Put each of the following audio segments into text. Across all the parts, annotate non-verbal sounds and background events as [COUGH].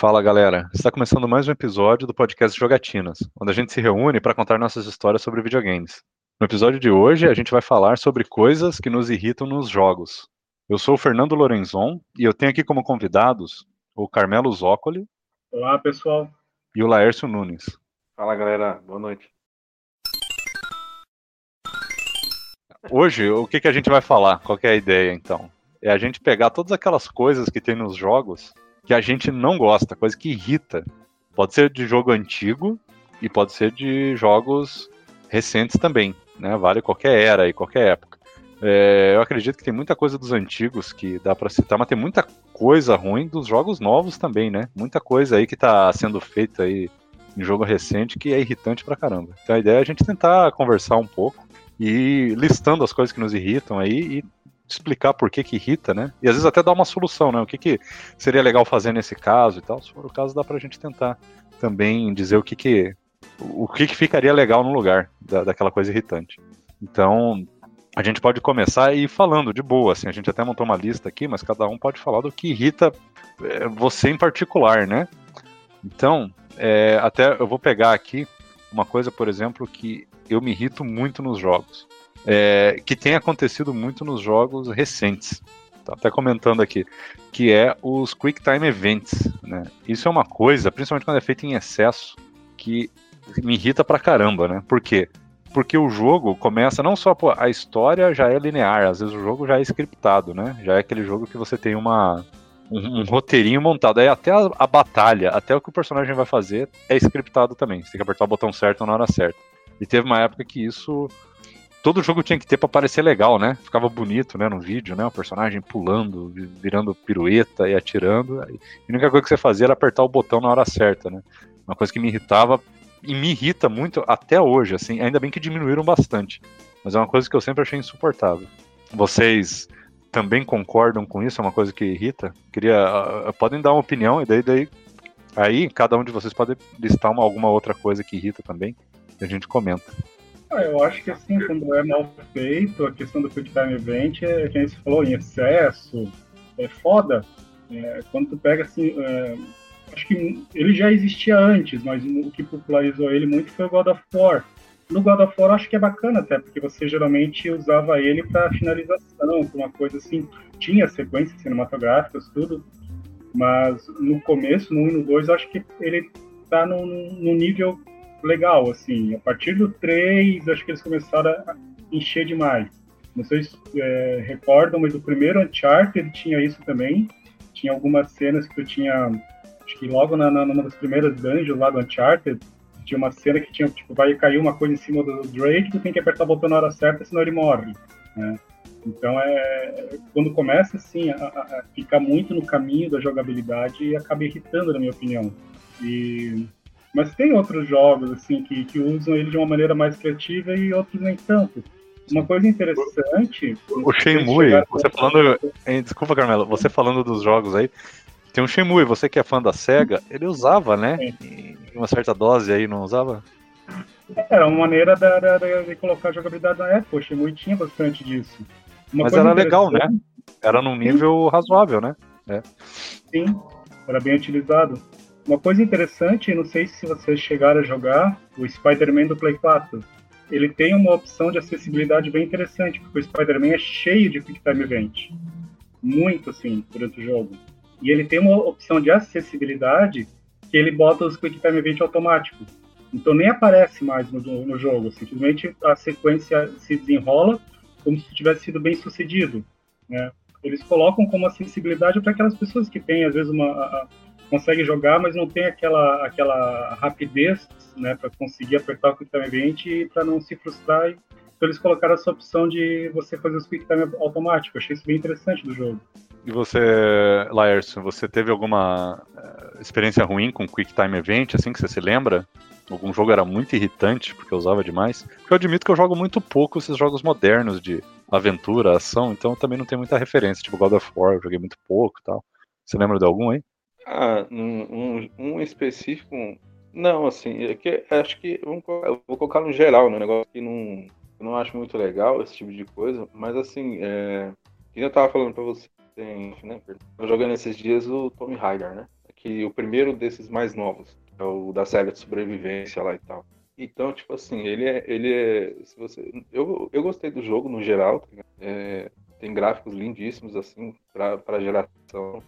Fala galera, está começando mais um episódio do podcast Jogatinas, onde a gente se reúne para contar nossas histórias sobre videogames. No episódio de hoje, a gente vai falar sobre coisas que nos irritam nos jogos. Eu sou o Fernando Lorenzon e eu tenho aqui como convidados o Carmelo Zócoli. Olá pessoal. E o Laércio Nunes. Fala galera, boa noite. Hoje, o que, que a gente vai falar? Qual é a ideia então? É a gente pegar todas aquelas coisas que tem nos jogos que a gente não gosta, coisa que irrita. Pode ser de jogo antigo e pode ser de jogos recentes também, né? Vale qualquer era e qualquer época. É, eu acredito que tem muita coisa dos antigos que dá para citar, mas tem muita coisa ruim dos jogos novos também, né? Muita coisa aí que tá sendo feita aí em jogo recente que é irritante pra caramba. Então a ideia é a gente tentar conversar um pouco e listando as coisas que nos irritam aí e explicar por que que irrita, né? E às vezes até dar uma solução, né? O que que seria legal fazer nesse caso e tal. Se for o caso, dá pra gente tentar também dizer o que que o que que ficaria legal no lugar da, daquela coisa irritante. Então, a gente pode começar e ir falando de boa, assim, a gente até montou uma lista aqui, mas cada um pode falar do que irrita é, você em particular, né? Então, é, até eu vou pegar aqui uma coisa, por exemplo, que eu me irrito muito nos jogos é, que tem acontecido muito nos jogos recentes. Tá até comentando aqui, que é os Quick Time Events. Né? Isso é uma coisa, principalmente quando é feito em excesso, que me irrita pra caramba, né? Por quê? Porque o jogo começa, não só pô, a história já é linear, às vezes o jogo já é scriptado, né? Já é aquele jogo que você tem uma, um, um roteirinho montado. Aí até a, a, batalha, até o que o personagem vai fazer é scriptado também. Você tem que apertar o botão certo na hora certa. E teve uma época que isso todo jogo tinha que ter para parecer legal, né? Ficava bonito, né, no vídeo, né? O personagem pulando, virando pirueta e atirando. E a única coisa que você fazia era apertar o botão na hora certa, né? Uma coisa que me irritava e me irrita muito até hoje, assim. Ainda bem que diminuíram bastante, mas é uma coisa que eu sempre achei insuportável. Vocês também concordam com isso? É uma coisa que irrita? Queria, uh, podem dar uma opinião e daí, daí aí cada um de vocês pode listar uma, alguma outra coisa que irrita também e a gente comenta. Eu acho que assim, quando é mal feito, a questão do Quick Time Event é que a gente falou em excesso, é foda. É, quando tu pega assim, é, acho que ele já existia antes, mas o que popularizou ele muito foi o God of War. No God of War acho que é bacana até, porque você geralmente usava ele para finalização, para uma coisa assim, tinha sequências cinematográficas, tudo, mas no começo, no 1 e no 2, acho que ele tá no, no nível legal, assim. A partir do 3, acho que eles começaram a encher demais. Não sei se é, recordam, mas o primeiro Uncharted tinha isso também. Tinha algumas cenas que eu tinha. Acho que logo na, na, numa das primeiras dungeons lá do Uncharted, tinha uma cena que tinha, tipo, vai cair uma coisa em cima do Drake, tu tem que apertar o botão na hora certa, senão ele morre. Né? Então é quando começa assim a, a, ficar muito no caminho da jogabilidade acaba irritando, na minha opinião. E mas tem outros jogos assim que, que usam ele de uma maneira mais criativa e outros nem tanto. Uma coisa interessante. O Shenmue, você falando. Hein, desculpa, Carmelo, você falando dos jogos aí. Tem um Shenmue, você que é fã da SEGA, ele usava, né? Em uma certa dose aí, não usava? Era uma maneira de, de colocar jogabilidade na época. O Shenmue tinha bastante disso. Uma Mas era legal, né? Era num nível Sim. razoável, né? É. Sim, era bem utilizado. Uma coisa interessante, não sei se vocês chegaram a jogar, o Spider-Man do Play 4. Ele tem uma opção de acessibilidade bem interessante, porque o Spider-Man é cheio de Quick Time Event. Muito, assim, durante o jogo. E ele tem uma opção de acessibilidade que ele bota os Quick Time Event automático. Então nem aparece mais no, no jogo, simplesmente a sequência se desenrola como se tivesse sido bem sucedido. Né? Eles colocam como acessibilidade para aquelas pessoas que têm, às vezes, uma, consegue jogar, mas não tem aquela, aquela rapidez né, para conseguir apertar o Quick Time Event e para não se frustrar. Então eles colocaram essa opção de você fazer os Quick Time automático. achei isso bem interessante do jogo. E você, Laércio, você teve alguma uh, experiência ruim com Quick Time Event, assim, que você se lembra? Algum jogo era muito irritante, porque eu usava demais? Porque eu admito que eu jogo muito pouco esses jogos modernos de aventura, ação, então eu também não tenho muita referência, tipo God of War, eu joguei muito pouco tal. Você lembra de algum aí? Ah, um, um, específico. Não, assim, é que acho que. Eu vou colocar no geral, né? Um negócio que não, eu não acho muito legal, esse tipo de coisa, mas assim, é, que eu tava falando pra você, né? Jogando esses dias o Tommy Raider, né? que o primeiro desses mais novos, é o da série de sobrevivência lá e tal. Então, tipo assim, ele é. Ele é se você, eu, eu gostei do jogo no geral. Tá é, tem gráficos lindíssimos, assim, pra, pra geração?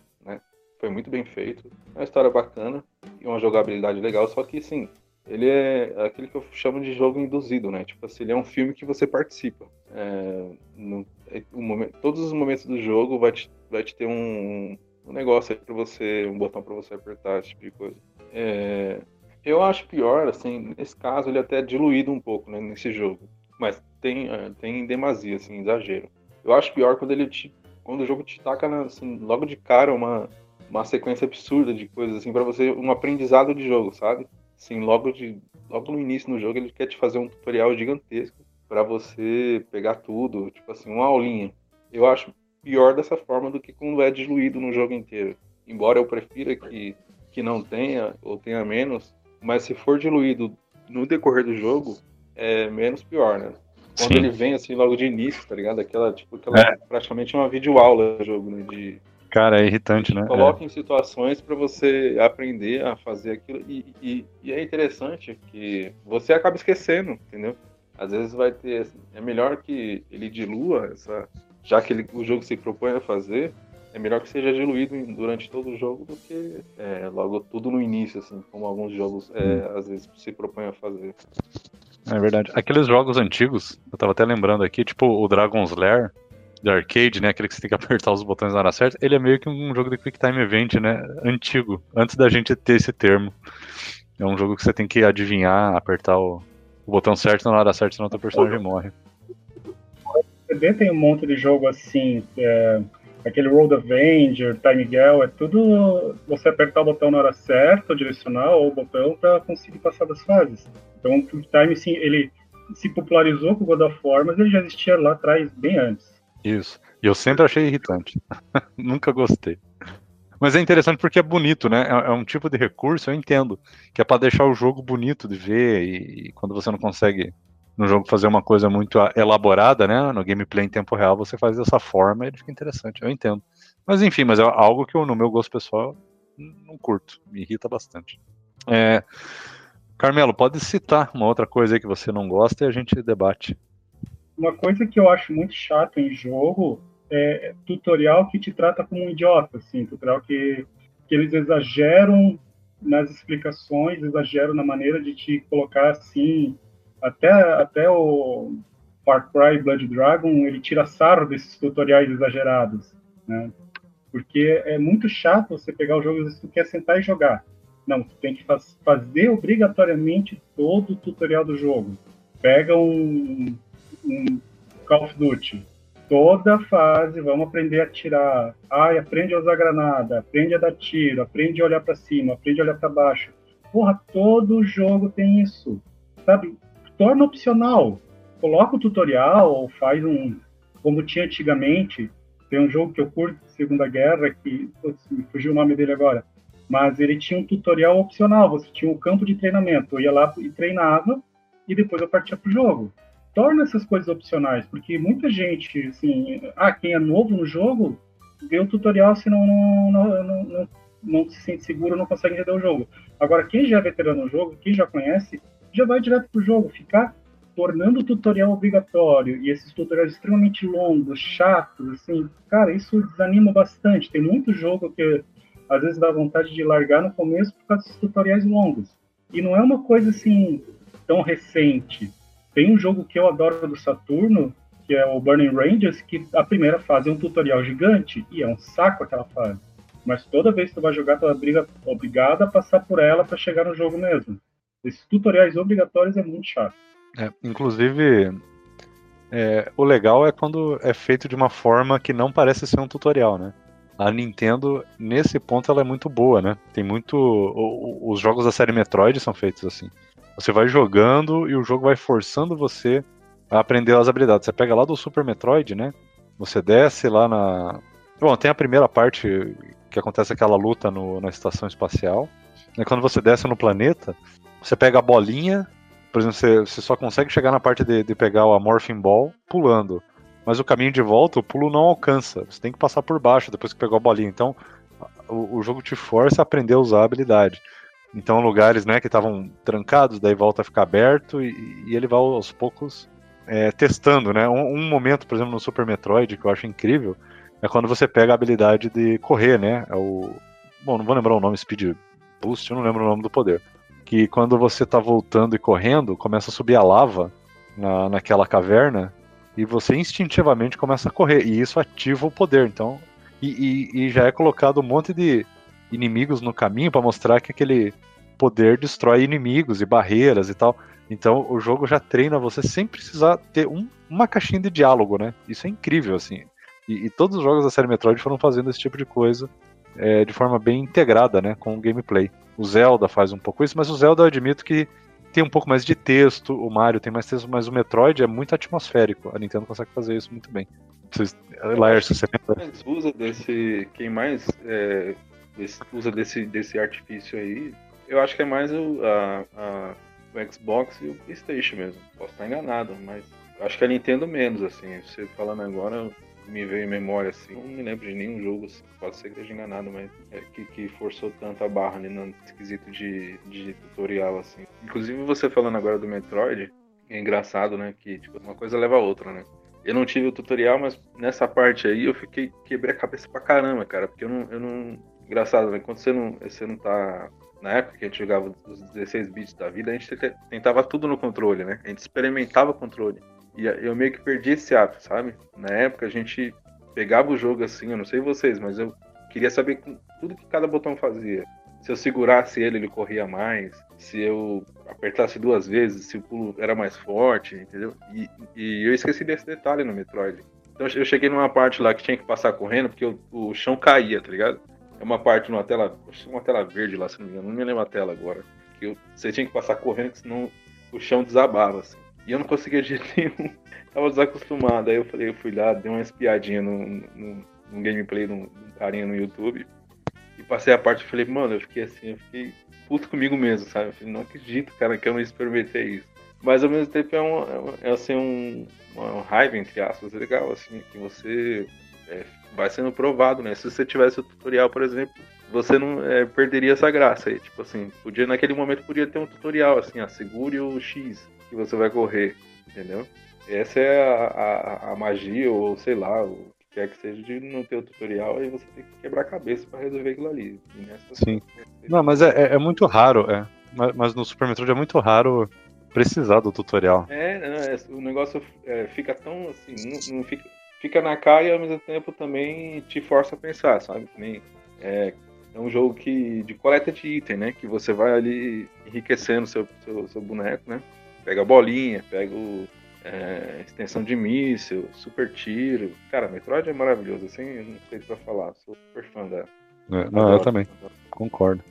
Foi muito bem feito. É uma história bacana e uma jogabilidade legal, só que, assim, ele é aquele que eu chamo de jogo induzido, né? Tipo assim, ele é um filme que você participa. É, no, é, momento, todos os momentos do jogo vai te, vai te ter um, um negócio aí pra você, um botão para você apertar, esse tipo de coisa. É, eu acho pior, assim, nesse caso ele é até diluído um pouco, né, nesse jogo. Mas tem, é, tem demasia, assim, exagero. Eu acho pior quando ele te, quando o jogo te taca, assim, logo de cara uma, uma sequência absurda de coisas, assim, para você, um aprendizado de jogo, sabe? Assim, logo, de, logo no início do jogo ele quer te fazer um tutorial gigantesco para você pegar tudo, tipo assim, uma aulinha. Eu acho pior dessa forma do que quando é diluído no jogo inteiro. Embora eu prefira que, que não tenha ou tenha menos, mas se for diluído no decorrer do jogo, é menos pior, né? Quando Sim. ele vem assim logo de início, tá ligado? Aquela, tipo, aquela é. praticamente uma videoaula do jogo, né? De, Cara, é irritante, né? Coloca é. em situações para você aprender a fazer aquilo. E, e, e, é interessante que você acaba esquecendo, entendeu? Às vezes vai ter. É melhor que ele dilua essa. Já que ele, o jogo se propõe a fazer, é melhor que seja diluído durante todo o jogo do que é, logo tudo no início, assim, como alguns jogos é, hum. às vezes se propõem a fazer. É verdade. Aqueles jogos antigos, eu tava até lembrando aqui, tipo o Dragon's Lair de arcade, né? Aquele que você tem que [LAUGHS] apertar os botões na hora certa, ele é meio que um jogo de Quick Time Event, né? Antigo, antes da gente ter esse termo. É um jogo que você tem que adivinhar, apertar o, o botão certo na hora certa, senão o teu personagem morre. O tem um monte de jogo assim, é, aquele Road Avenger, Time Girl, é tudo você apertar o botão na hora certa, direcional, ou o botão para conseguir passar das fases. Então o Quick Time, sim, ele se popularizou com o God of War, mas ele já existia lá atrás, bem antes. Isso. E eu sempre achei irritante. [LAUGHS] Nunca gostei. Mas é interessante porque é bonito, né? É, é, um tipo de recurso, eu entendo, que é para deixar o jogo bonito de ver e, e, quando você não consegue no jogo fazer uma coisa muito elaborada, né? No gameplay em tempo real você faz dessa forma e fica interessante. Eu entendo. Mas enfim, mas é algo que eu, no meu gosto pessoal não curto, me irrita bastante. É... Carmelo, pode citar uma outra coisa aí que você não gosta e a gente debate uma coisa que eu acho muito chato em jogo é tutorial que te trata como um idiota, assim, tutorial que, que eles exageram nas explicações, exageram na maneira de te colocar assim, até, até o Far Cry Blood Dragon, ele tira sarro desses tutoriais exagerados, né? Porque é muito chato você pegar o jogo e tu quer sentar e jogar. Não, tu tem que faz, fazer obrigatoriamente todo o tutorial do jogo. Pega um, um Call of Duty. Toda fase, vamos aprender a tirar. Ai, aprende a usar granada, aprende a dar tiro, aprende a olhar para cima, aprende a olhar para baixo. Porra, todo jogo tem isso. Sabe? Torna opcional. Coloca o tutorial ou faz um. Como tinha antigamente. Tem um jogo que eu curto, Segunda Guerra, que. Putz, me fugiu o nome dele agora. Mas ele tinha um tutorial opcional. Você tinha um campo de treinamento. Eu ia lá e treinava e depois eu partia pro jogo torna essas coisas opcionais, porque muita gente, assim, ah, quem é novo no jogo, vê o tutorial se não, não, não, não, não se sente seguro, não consegue entender o jogo. Agora, quem já é veterano no jogo, quem já conhece, já vai direto pro jogo, ficar tornando o tutorial obrigatório e esses tutoriais extremamente longos, chatos, assim, cara, isso desanima bastante. Tem muito jogo que às vezes dá vontade de largar no começo por causa desses tutoriais longos. E não é uma coisa assim tão recente. Tem um jogo que eu adoro do Saturno, que é o Burning Rangers, que a primeira fase é um tutorial gigante e é um saco aquela fase. Mas toda vez que tu vai jogar, tu é obrigado a passar por ela para chegar no jogo mesmo. Esses tutoriais obrigatórios é muito chato. É, inclusive, é, o legal é quando é feito de uma forma que não parece ser um tutorial, né? A Nintendo, nesse ponto, ela é muito boa, né? Tem muito. os jogos da série Metroid são feitos assim. Você vai jogando e o jogo vai forçando você a aprender as habilidades. Você pega lá do Super Metroid, né? Você desce lá na. Bom, tem a primeira parte que acontece aquela luta no, na estação espacial. E quando você desce no planeta, você pega a bolinha. Por exemplo, você, você só consegue chegar na parte de, de pegar o Morphing Ball pulando. Mas o caminho de volta, o pulo não alcança. Você tem que passar por baixo depois que pegou a bolinha. Então, o, o jogo te força a aprender a usar a habilidade. Então, lugares né, que estavam trancados, daí volta a ficar aberto e, e ele vai aos poucos é, testando, né? Um, um, momento, por exemplo, no Super Metroid que eu acho incrível é quando você pega a habilidade de correr, né? É o, bom, não vou lembrar o nome, Speed Boost, eu não lembro o nome do poder. Que quando você tá voltando e correndo, começa a subir a lava na, naquela caverna e você instintivamente começa a correr. E isso ativa o poder. Então, e, e, e já é colocado um monte de inimigos no caminho para mostrar que aquele poder destrói inimigos e barreiras e tal. Então o jogo já treina você sem precisar ter um, uma caixinha de diálogo, né? Isso é incrível, assim. E, e, todos os jogos da série Metroid foram fazendo esse tipo de coisa é, de forma bem integrada, né? Com o gameplay. O Zelda faz um pouco isso, mas o Zelda eu admito que tem um pouco mais de texto, o Mario tem mais texto, mas o Metroid é muito atmosférico. A Nintendo consegue fazer isso muito bem. Laércio, você lembra? usa desse. Quem mais é, usa desse, desse artifício aí, eu acho que é mais o, a, a, o Xbox e o PlayStation mesmo. Posso estar enganado, mas acho que a Nintendo menos, assim. Você falando agora, me veio em memória, assim. Não me lembro de nenhum jogo, assim. pode ser que esteja enganado, mas é, que, que forçou tanto a barra ali no esquisito de, de tutorial, assim. Inclusive, você falando agora do Metroid, é engraçado, né? Que tipo, uma coisa leva a outra, né? Eu não tive o tutorial, mas nessa parte aí eu fiquei quebrei a cabeça pra caramba, cara, porque eu não, eu não engraçado, né? Quando você não, você não tá na época que a gente jogava os 16 bits da vida, a gente tentava tudo no controle, né? A gente experimentava controle. E eu meio que perdi esse hábito, sabe? Na época a gente pegava o jogo assim, eu não sei vocês, mas eu queria saber tudo que cada botão fazia. Se eu segurasse ele, ele corria mais. Se eu apertasse duas vezes, se o pulo era mais forte, entendeu? E, e eu esqueci desse detalhe no Metroid. Então eu cheguei numa parte lá que tinha que passar correndo, porque o, o chão caía, tá ligado? É uma parte numa tela, uma tela verde lá, se não me engano, não me lembro a tela agora. Que eu, você tinha que passar correndo, senão o chão desabava, assim. E eu não conseguia de jeito [LAUGHS] nenhum. Tava desacostumado. Aí eu falei, eu fui lá, dei uma espiadinha no, no, no gameplay de um carinha no YouTube. E passei a parte e falei, mano, eu fiquei assim, eu fiquei puto comigo mesmo, sabe? Eu falei, não acredito, cara, que eu não experimentei isso. Mas ao mesmo tempo é, um, é, é assim, um, uma raiva, entre aspas, legal, assim, que você é, vai sendo provado, né? Se você tivesse o tutorial, por exemplo, você não é, perderia essa graça aí. Tipo assim, podia, naquele momento podia ter um tutorial, assim, assegure o X que você vai correr, entendeu? Essa é a, a, a magia, ou sei lá, o que quer que seja, de não ter o tutorial, aí você tem que quebrar a cabeça para resolver aquilo ali. Sim. Não, mas é, é, é muito raro, é. Mas, mas, no Super Metroid é muito raro precisar do tutorial. É, não, é, o negócio é, fica tão assim, não, não, fica, fica na cara e ao mesmo tempo também te força a pensar, sabe? Nem, é, é um jogo que de coleta de item, né? Que você vai ali enriquecendo seu, seu, seu boneco, né? Pega a bolinha, pega o, é, extensão de míssil, super tiro. Cara, Metroid é maravilhoso, assim, não sei pra falar, sou super fã da. É, não, eu também, concordo.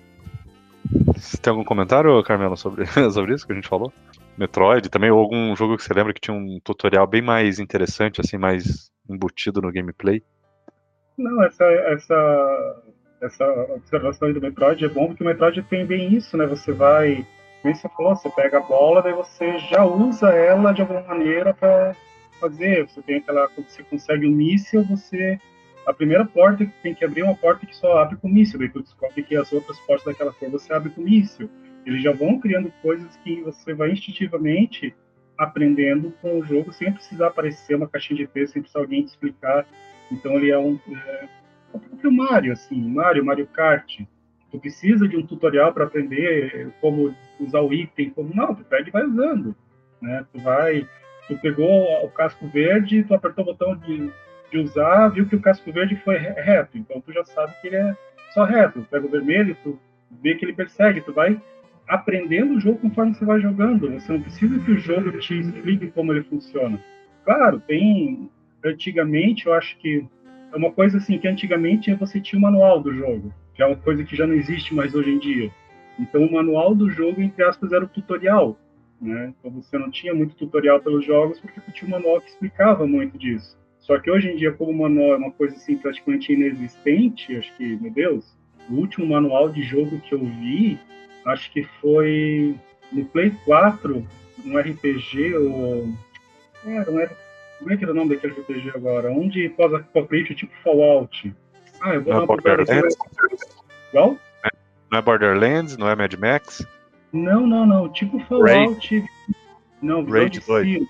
Você tem algum comentário, Carmelo, sobre, [LAUGHS] sobre isso que a gente falou? Metroid também, ou algum jogo que você lembra que tinha um tutorial bem mais interessante, assim, mais embutido no gameplay? Não, essa, essa, essa observação do Metroid é bom porque o Metroid tem bem isso, né? Você vai como você falou, você pega a bola, daí você já usa ela de alguma maneira para fazer. Você tem aquela. Quando você consegue um míssil, você. A primeira porta que tem que abrir é uma porta que só abre com míssil. Daí tu descobre que as outras portas daquela cor você abre com míssil. Eles já vão criando coisas que você vai instintivamente aprendendo com o jogo sem precisar aparecer uma caixinha de texto, sem precisar alguém te explicar. Então ele é um. É, é o próprio Mario, assim, Mario, Mario Kart tu precisa de um tutorial para aprender como usar o item, como não, tu pega e vai usando, né? Tu vai, tu pegou o casco verde, tu apertou o botão de, de usar, viu que o casco verde foi reto, então tu já sabe que ele é só reto. Pega o vermelho, tu vê que ele persegue, tu vai aprendendo o jogo conforme você vai jogando. Você não precisa que o jogo te explique como ele funciona. Claro, tem antigamente, eu acho que é uma coisa assim que antigamente você tinha o manual do jogo que é uma coisa que já não existe mais hoje em dia. Então, o manual do jogo, entre aspas, era o tutorial. Né? Então, você não tinha muito tutorial pelos jogos porque tinha um manual que explicava muito disso. Só que hoje em dia, como o manual é uma coisa assim praticamente inexistente, acho que, meu Deus, o último manual de jogo que eu vi, acho que foi no Play 4, um RPG, ou. Era um, como é que era o nome daquele RPG agora? Um de pós-apocalipse tipo Fallout Ah, eu vou Não é dar uma Borderlands? Igual? Não é Borderlands? Não é Mad Max? Não, não, não. Tipo Fallout. Não, visão Raid de 2. cima.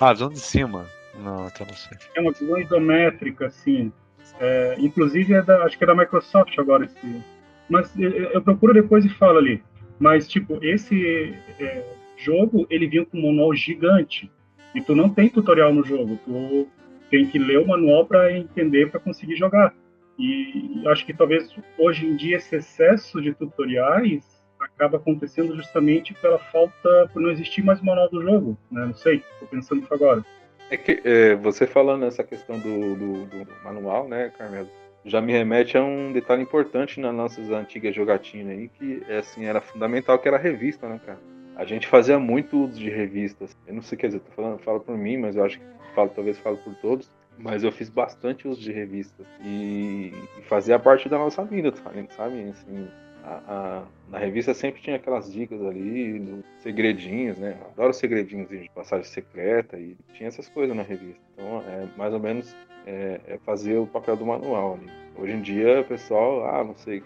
Ah, visão de cima. Não, então não sei. É uma visão isométrica, assim. É, inclusive, é da, acho que é da Microsoft agora esse. Mas eu, eu procuro depois e falo ali. Mas, tipo, esse é, jogo, ele vinha com um manual gigante. E tu não tem tutorial no jogo. Tu tem que ler o manual para entender, para conseguir jogar. E acho que talvez hoje em dia esse excesso de tutoriais acaba acontecendo justamente pela falta, por não existir mais o manual do jogo. Né? Não sei, tô pensando nisso agora. É que é, você falando nessa questão do, do, do manual, né, Carmelo, já me remete a um detalhe importante nas nossas antigas jogatinas aí, que é, assim, era fundamental, que era revista, né, cara? A gente fazia muito uso de revistas. Eu não sei, quer dizer, tô falando, falo por mim, mas eu acho que falo, talvez falo por todos. Mas eu fiz bastante uso de revistas. E, e fazia parte da nossa vida, sabe? sabe? Assim, a, revista sempre tinha aquelas dicas ali, segredinhos, né? Adoro segredinhos de passagem secreta e tinha essas coisas na revista. Então, é mais ou menos é, é fazer o papel do manual ali. Hoje em dia, o pessoal, ah, não sei,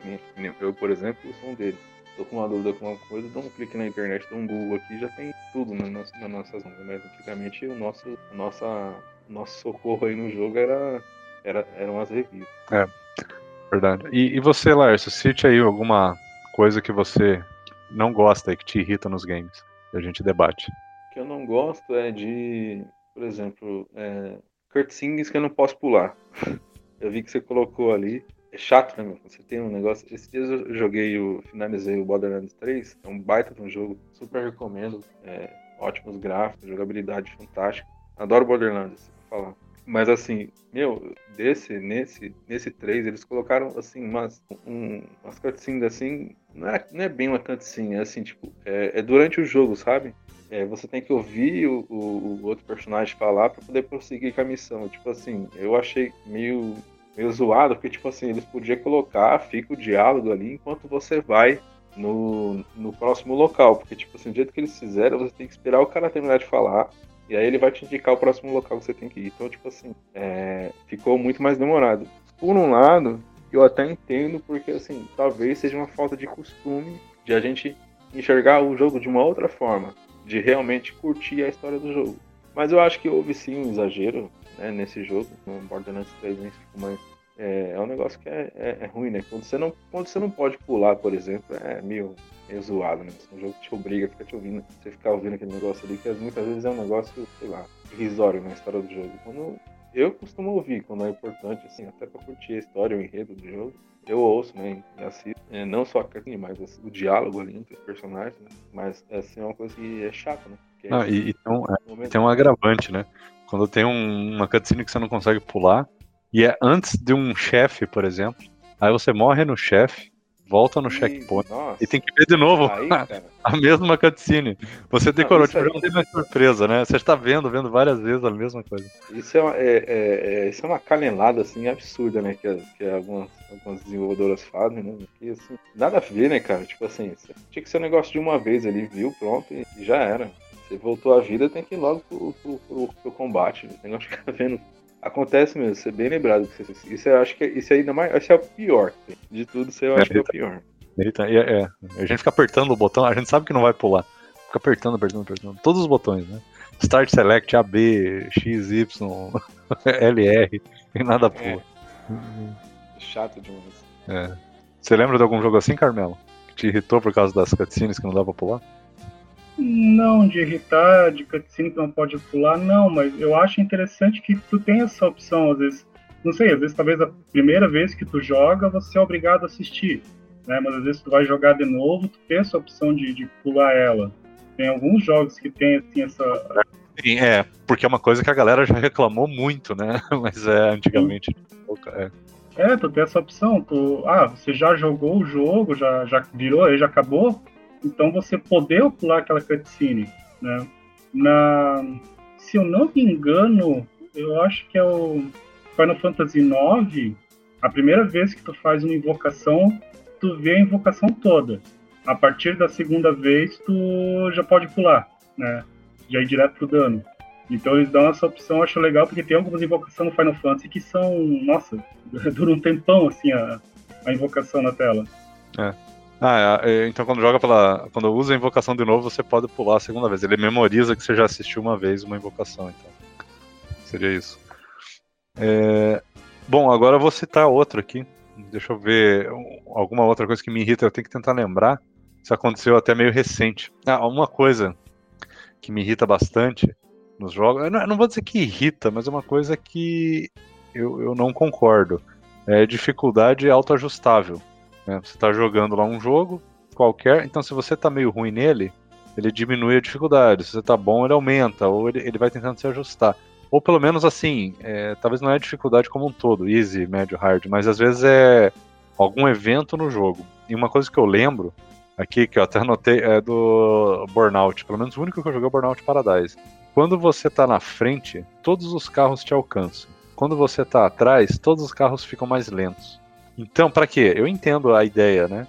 eu, por exemplo, sou um deles. Tô com uma dúvida com uma coisa, dou um clique na internet, dou um Google aqui, já tem tudo na nossa, nas nossas mãos. Mas antigamente o nosso, nossa, nosso socorro aí no jogo era, era, eram as revistas. Verdade. E, e você, Lárcio, cite aí alguma coisa que você não gosta e que te irrita nos games. E a gente debate. O que eu não gosto é de, por exemplo, é, cutscenes que eu não posso pular. [LAUGHS] Eu vi que você colocou ali. É chato, né, meu? Você tem um negócio. Esses dias eu joguei o. Finalizei o Borderlands 3. É um baita de um jogo. Super recomendo. É, ótimos gráficos, jogabilidade fantástica. Adoro Borderlands, falar. Mas assim, meu, desse, nesse, nesse 3, eles colocaram assim, umas, um, umas cutscenes assim. Não é, não é bem uma cutscene, é assim, tipo, é, é durante o jogo, sabe? É, você tem que ouvir o, o- o outro personagem falar pra poder prosseguir com a missão. Tipo assim, eu achei meio, meio zoado, porque, tipo assim, eles podiam colocar, fica o diálogo ali enquanto você vai no, no próximo local. Porque, tipo assim, do jeito que eles fizeram, você tem que esperar o cara terminar de falar. E aí ele vai te indicar o próximo local que você tem que ir. Então, tipo assim, é, ficou muito mais demorado. Por um lado, eu até entendo, porque assim, talvez seja uma falta de costume de a gente enxergar o jogo de uma outra forma, de realmente curtir a história do jogo. Mas eu acho que houve sim um exagero né, nesse jogo, no Borderlands 3 em específico, mas é, é um negócio que é, é- é ruim, né? Quando você, não, quando você não pode pular, por exemplo, é meio, meio zoado, né? Um jogo que te obriga, fica te ouvindo, você ficar ouvindo aquele negócio ali, que muitas vezes é um negócio, sei lá, irrisório na história do jogo. Quando eu costumo ouvir, quando é importante, assim, até pra curtir a história, o enredo do jogo, eu ouço, né, e assisto, é, não só a cutscene, mas assim, o diálogo ali entre os personagens, né? Mas, assim, é uma coisa que é chata, né? Porque Ah, e, e tem, um, momento- tem um agravante, né? Quando tem um- uma cutscene que você não consegue pular, e é antes de um chefe, por exemplo, aí você morre no chefe, volta no Ih, checkpoint, Nossa, e tem que ver de novo aí, [LAUGHS] a mesma cutscene. Você decorou, tipo, não tem mais surpresa, né? Você está vendo, vendo várias vezes a mesma coisa. Isso é, uma, é, é- é- isso é uma canelada assim absurda, né? Que, as- que algumas, algumas desenvolvedoras fazem, né? Que, assim, nada a ver, né, cara? Tipo assim, tinha que ser um negócio de uma vez ali, viu? Pronto, e, já era. Você voltou à vida, tem que ir logo pro, pro, pro- pro combate. O negócio de ficar [LAUGHS] vendo. Acontece mesmo, você é bem lembrado. que você- Isso eu acho que isso ainda mais. Esse é o pior. De tudo, isso eu acho que é o pior. Eita, e é, é, a gente fica apertando o botão, a gente sabe que não vai pular. Fica apertando, apertando, apertando. Todos os botões, né? Start Select, AB, X, Y, [LAUGHS] LR, e nada pula. Chato demais. É. Você lembra de algum jogo assim, Carmelo? Que te irritou por causa das cutscenes que não dá pra pular? Não, de irritar, de cutscene que não pode pular, não, mas eu acho interessante que tu tem essa opção, às vezes. Não sei, às vezes talvez a primeira vez que tu joga, você é obrigado a assistir. Né? Mas às vezes tu vai jogar de novo, tu tem essa opção de, de pular ela. Tem alguns jogos que tem assim essa. Sim, é, porque é uma coisa que a galera já reclamou muito, né? [LAUGHS] Mas é, antigamente. É. É, tu tem essa opção. Tu, ah, você já jogou o jogo, já, já virou, ele já acabou. Então você poder pular aquela cutscene, né? Na, se eu não me engano, eu acho que é o Final Fantasy IX. A primeira vez que tu faz uma invocação, tu vê a invocação toda. A partir da segunda vez, tu já pode pular, né? Já ir direto pro dano. Então eles dão essa opção, eu acho legal, porque tem algumas invocações no Final Fantasy que são, nossa, [LAUGHS] dura um tempão assim a, a invocação na tela. É. Ah, é, é, então quando joga pela. Quando usa a invocação de novo, você pode pular a segunda vez. Ele memoriza que você já assistiu uma vez uma invocação, então. Seria isso. É... Bom, agora eu vou citar outro aqui. Deixa eu ver alguma outra coisa que me irrita, eu tenho que tentar lembrar. Isso aconteceu até meio recente. Ah, uma coisa que me irrita bastante nos jogos. Eu não, eu não vou dizer que irrita, mas é uma coisa que eu, eu não concordo. É dificuldade autoajustável. Né? Você está jogando lá um jogo qualquer, então se você está meio ruim nele, ele diminui a dificuldade. Se você está bom, ele aumenta, ou ele, ele vai tentando se ajustar. Ou pelo menos assim, é, talvez não é dificuldade como um todo, easy, médio, hard, mas às vezes é algum evento no jogo. E uma coisa que eu lembro aqui, que eu até anotei, é do Burnout. Pelo menos o único que eu joguei é o Burnout Paradise. Quando você está na frente, todos os carros te alcançam. Quando você está atrás, todos os carros ficam mais lentos. Então, para quê? Eu entendo a ideia, né?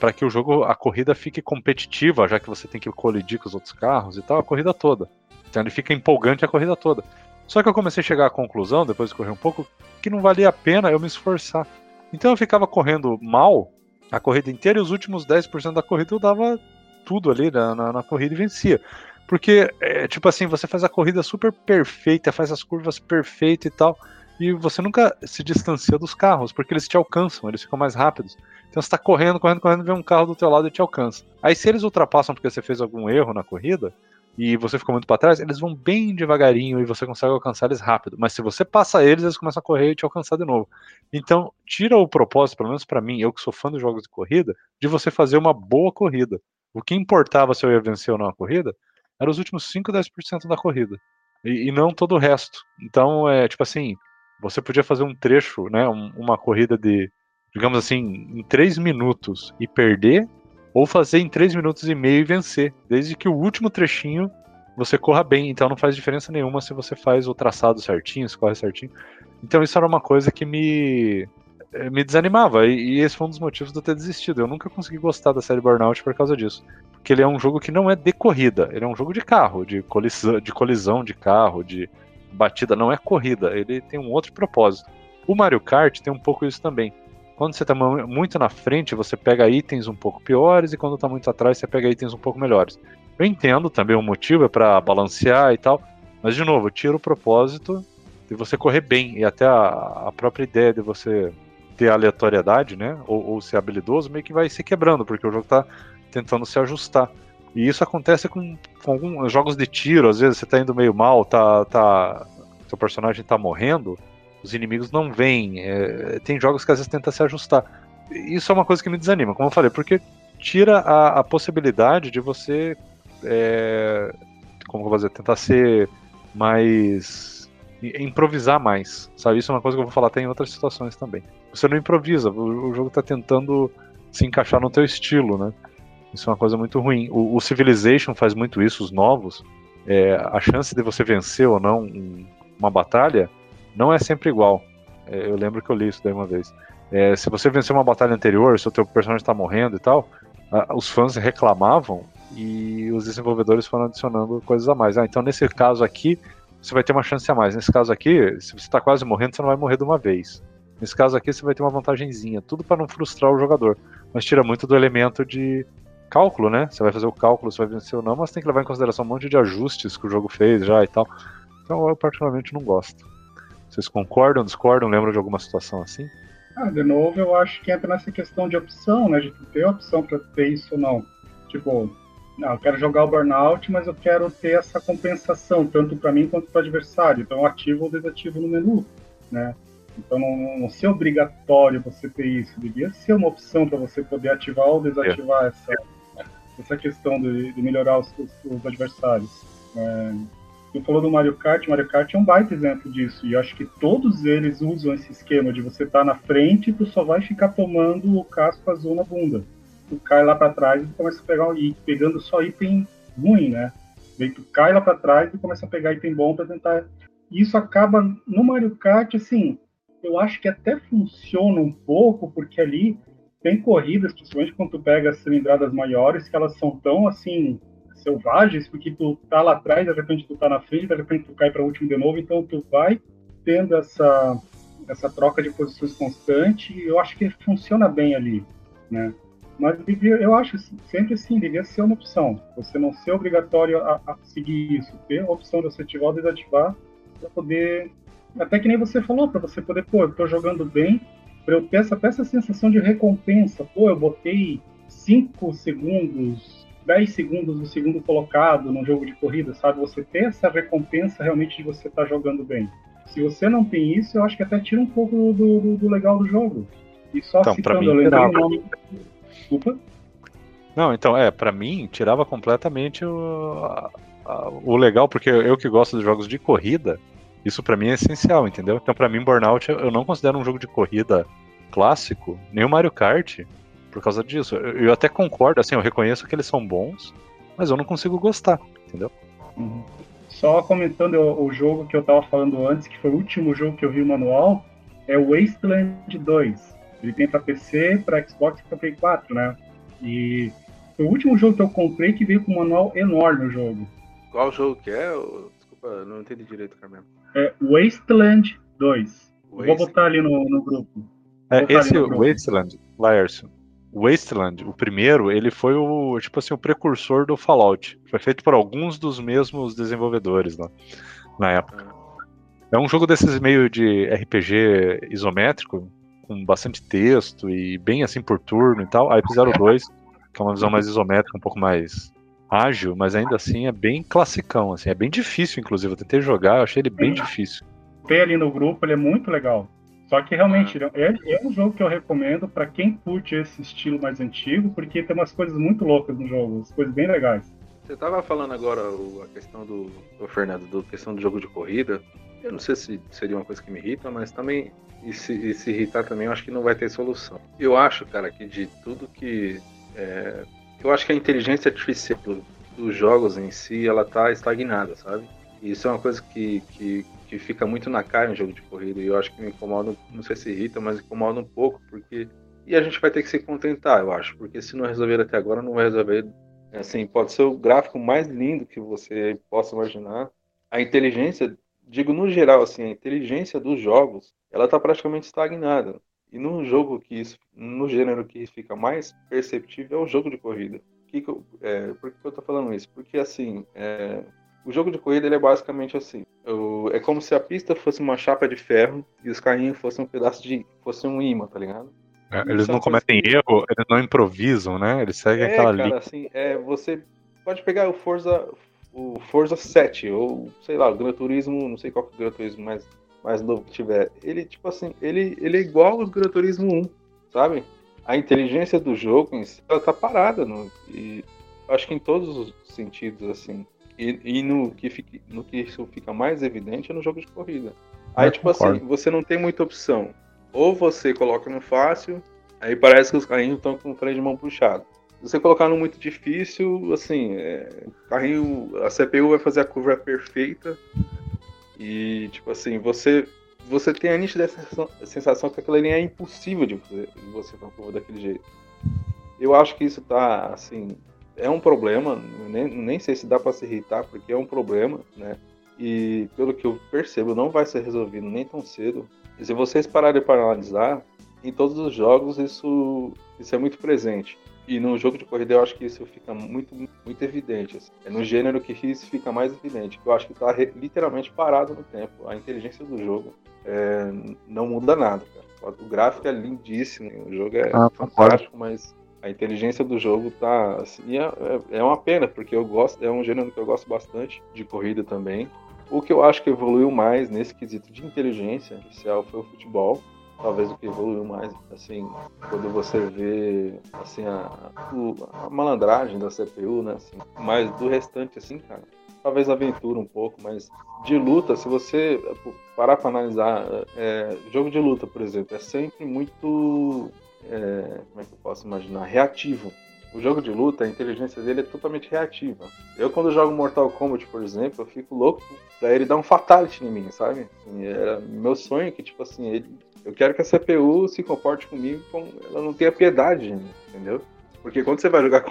Para que o jogo, a corrida fique competitiva, já que você tem que colidir com os outros carros e tal, a corrida toda. Então ele fica empolgante a corrida toda. Só que eu comecei a chegar à conclusão, depois de correr um pouco, que não valia a pena eu me esforçar. Então eu ficava correndo mal a corrida inteira e os últimos 10% da corrida eu dava tudo ali na, na, na corrida e vencia. Porque, é, tipo assim, você faz a corrida super perfeita, faz as curvas perfeitas e tal, e você nunca se distancia dos carros, porque eles te alcançam, eles ficam mais rápidos. Então você tá correndo, correndo, correndo, vem um carro do teu lado e te alcança. Aí se eles ultrapassam porque você fez algum erro na corrida, e você ficou muito para trás, eles vão bem devagarinho e você consegue alcançar eles rápido. Mas se você passa eles, eles começam a correr e te alcançar de novo. Então, tira o propósito, pelo menos para mim, eu que sou fã dos jogos de corrida, de você fazer uma boa corrida. O que importava se eu ia vencer ou não a corrida, eram os últimos 5, 10% da corrida. E, e, não todo o resto. Então, é tipo assim, você podia fazer um trecho, né, um, uma corrida de, digamos assim, em 3 minutos e perder, ou fazer em 3 minutos e meio e vencer, desde que o último trechinho você corra bem, então não faz diferença nenhuma se você faz o traçado certinho, se corre certinho. Então isso era uma coisa que me eh, me desanimava, e, e esse foi um dos motivos de eu ter desistido. Eu nunca consegui gostar da série Burnout por causa disso. Porque ele é um jogo que não é de corrida, ele é um jogo de carro, de colisão, de, colisão de carro, de batida, não é corrida, ele tem um outro propósito. O Mario Kart tem um pouco isso também. Quando você está muito na frente, você pega itens um pouco piores, e quando está muito atrás, você pega itens um pouco melhores. Eu entendo também o motivo, é para balancear e tal, mas de novo, tira o propósito de você correr bem, e até a, a própria ideia de você ter aleatoriedade, né, ou, ou, ser habilidoso, meio que vai se quebrando, porque o jogo está tentando se ajustar. E isso acontece com, com alguns jogos de tiro, às vezes você está indo meio mal, tá, tá, seu personagem está morrendo, os inimigos não vêm. É, tem jogos que às vezes tenta se ajustar. Isso é uma coisa que me desanima, como eu falei, porque tira a, a possibilidade de você. É, como eu vou dizer, tentar ser mais. improvisar mais, sabe? Isso é uma coisa que eu vou falar até em outras situações também. Você não improvisa, o, o jogo está tentando se encaixar no teu estilo, né? Isso é uma coisa muito ruim. O, o Civilization faz muito isso, os novos. É, a chance de você vencer ou não uma batalha não é sempre igual. É, eu lembro que eu li isso daí uma vez. É, se você vencer uma batalha anterior, se o teu personagem está morrendo e tal, a, os fãs reclamavam e os desenvolvedores foram adicionando coisas a mais. Ah, então nesse caso aqui, você vai ter uma chance a mais. Nesse caso aqui, se você está quase morrendo, você não vai morrer de uma vez. Nesse caso aqui, você vai ter uma vantagenzinha. Tudo para não frustrar o jogador. Mas tira muito do elemento de cálculo, né? Você vai fazer o cálculo se vai vencer ou não, mas tem que levar em consideração um monte de ajustes que o jogo fez já e tal. Então eu particularmente não gosto. Vocês concordam, discordam, lembram de alguma situação assim? Ah, de novo, eu acho que entra nessa questão de opção, né? De ter opção para ter isso ou não. Tipo, não, eu quero jogar o burnout, mas eu quero ter essa compensação, tanto para mim quanto para o adversário. Então eu ativo ou desativo no menu, né? Então não, não ser obrigatório você ter isso, devia ser uma opção para você poder ativar ou desativar é. essa, essa questão de, de melhorar os, os, os adversários. É, Tu falou do Mario Kart, Mario Kart é um baita exemplo disso. E acho que todos eles usam esse esquema de você estar tá na frente e tu só vai ficar tomando o casco azul na bunda. Tu cai lá para trás e começa a pegar e pegando só item ruim, né? Daí tu cai lá para trás e começa a pegar item bom para tentar. E isso acaba no Mario Kart, assim, eu acho que até funciona um pouco, porque ali tem corridas, principalmente quando tu pega as cilindradas maiores, que elas são tão assim selvagens, porque tu tá lá atrás, de repente tu tá na frente, de repente tu cai para último de novo, então tu vai tendo essa, essa troca de posições constante, e eu acho que funciona bem ali, né? Mas eu acho sempre assim, devia ser uma opção. Você não ser obrigatório a, a seguir isso, ter a opção de você ativar ou desativar para poder, até que nem você falou, para você poder, pô, eu tô jogando bem, para eu ter essa, essa sensação de recompensa, pô, eu botei 5 segundos, 10 segundos do segundo colocado no jogo de corrida, sabe? Você ter essa recompensa realmente de você estar tá jogando bem. Se você não tem isso, eu acho que até tira um pouco do, do, do legal do jogo. E só então, citando, mim, eu lembrei o nome. Desculpa. Não, então, é, para mim, tirava completamente o, a, a, o legal, porque eu que gosto de jogos de corrida, isso para mim é essencial, entendeu? Então, para mim, Burnout eu não considero um jogo de corrida clássico, nem o Mario Kart, por causa disso. Eu, eu até concordo, assim, eu reconheço que eles são bons, mas eu não consigo gostar, entendeu? Uhum. Só comentando o, o, jogo que eu tava falando antes, que foi o último jogo que eu vi o manual, é o Wasteland 2. Ele tem para PC, para Xbox e para Play 4, né? E foi o último jogo que eu comprei que veio com um manual enorme o jogo. Qual jogo que é? Desculpa, não entendi direito, Carmen. É Wasteland 2. Vou botar ali no, no grupo. É, esse Wasteland, Laércio, Wasteland, o primeiro, ele foi o tipo assim o precursor do Fallout. Foi feito por alguns dos mesmos desenvolvedores lá, na época. É um jogo desses meio de RPG isométrico, com bastante texto e bem assim por turno e tal. Aí fizeram dois, que é uma visão mais isométrica, um pouco mais ágil, mas ainda assim é bem classicão, assim, é bem difícil, inclusive. Eu tentei jogar, eu achei ele bem difícil. Tem ali no grupo, ele é muito legal. Só que realmente é, é um jogo que eu recomendo para quem curte esse estilo mais antigo, porque tem umas coisas muito loucas no jogo, umas coisas bem legais. Você tava falando agora a questão do, do Fernando, do questão do jogo de corrida. Eu não sei se seria uma coisa que me irrita, mas também e se, e se irritar também, eu acho que não vai ter solução. Eu acho, cara, que de tudo que é, eu acho que a inteligência artificial dos jogos em si, ela tá estagnada, sabe? E isso é uma coisa que, que que fica muito na cara em jogo de corrida. E eu acho que me incomoda, não sei se irrita, mas incomoda um pouco, porque. E a gente vai ter que se contentar, eu acho, porque se não resolver até agora, não vai resolver. Assim, pode ser o gráfico mais lindo que você possa imaginar. A inteligência, digo no geral, assim, a inteligência dos jogos, ela tá praticamente estagnada. E no jogo que isso, no gênero que fica mais perceptível é o jogo de corrida. Que que eu, é, por que eu tô falando isso? Porque assim, é, o jogo de corrida ele é basicamente assim. Eu, é como se a pista fosse uma chapa de ferro e os carrinhos fossem um pedaço de. fosse um imã, tá ligado? É, eles não cometem que... erro, eles não improvisam, né? Eles seguem é, aquela linha. Assim, é, você pode pegar o Forza, o Forza 7, ou sei lá, o Gran Turismo, não sei qual que é o Gran Turismo mais, mais novo que tiver. Ele, tipo assim, ele, ele é igual ao Gran Turismo 1, sabe? A inteligência do jogo em si, ela tá parada. No, e acho que em todos os sentidos, assim. E, e, no, que fica, no que isso fica mais evidente é no jogo de corrida. Aí, Eu tipo assim, concordo. assim, você não tem muita opção. Ou você coloca no fácil, aí parece que os carrinhos estão com o freio de mão puxado. Se você colocar no muito difícil, assim, é, o carrinho, a CPU vai fazer a curva perfeita. E, tipo assim, você você tem a nítida sensação, que aquela linha é impossível de você, você fazer curva daquele jeito. Eu acho que isso tá, assim, é um problema, nem, nem sei se dá para se irritar, porque é um problema, né? E pelo que eu percebo, não vai ser resolvido nem tão cedo. E se vocês pararem para analisar, em todos os jogos isso, isso é muito presente. E no jogo de corrida eu acho que isso fica muito, muito evidente. Assim. É no gênero que isso fica mais evidente. Eu acho que está literalmente parado no tempo. A inteligência do jogo é, não muda nada. Cara. O gráfico é lindíssimo, o jogo é ah, fantástico, mas a inteligência do jogo tá assim, é, é uma pena porque eu gosto é um gênero que eu gosto bastante de corrida também o que eu acho que evoluiu mais nesse quesito de inteligência artificial foi o futebol talvez o que evoluiu mais assim quando você vê assim a, a malandragem da CPU né assim, mas do restante assim cara talvez aventura um pouco mas de luta se você parar para analisar é, jogo de luta por exemplo é sempre muito é, como é que eu posso imaginar? Reativo. O jogo de luta, a inteligência dele é totalmente reativa. Eu, quando jogo Mortal Kombat, por exemplo, eu fico louco pra ele dar um fatality em mim, sabe? Assim, era meu sonho que, tipo assim, ele, eu quero que a CPU se comporte comigo ela não tenha piedade, entendeu? Porque quando você vai jogar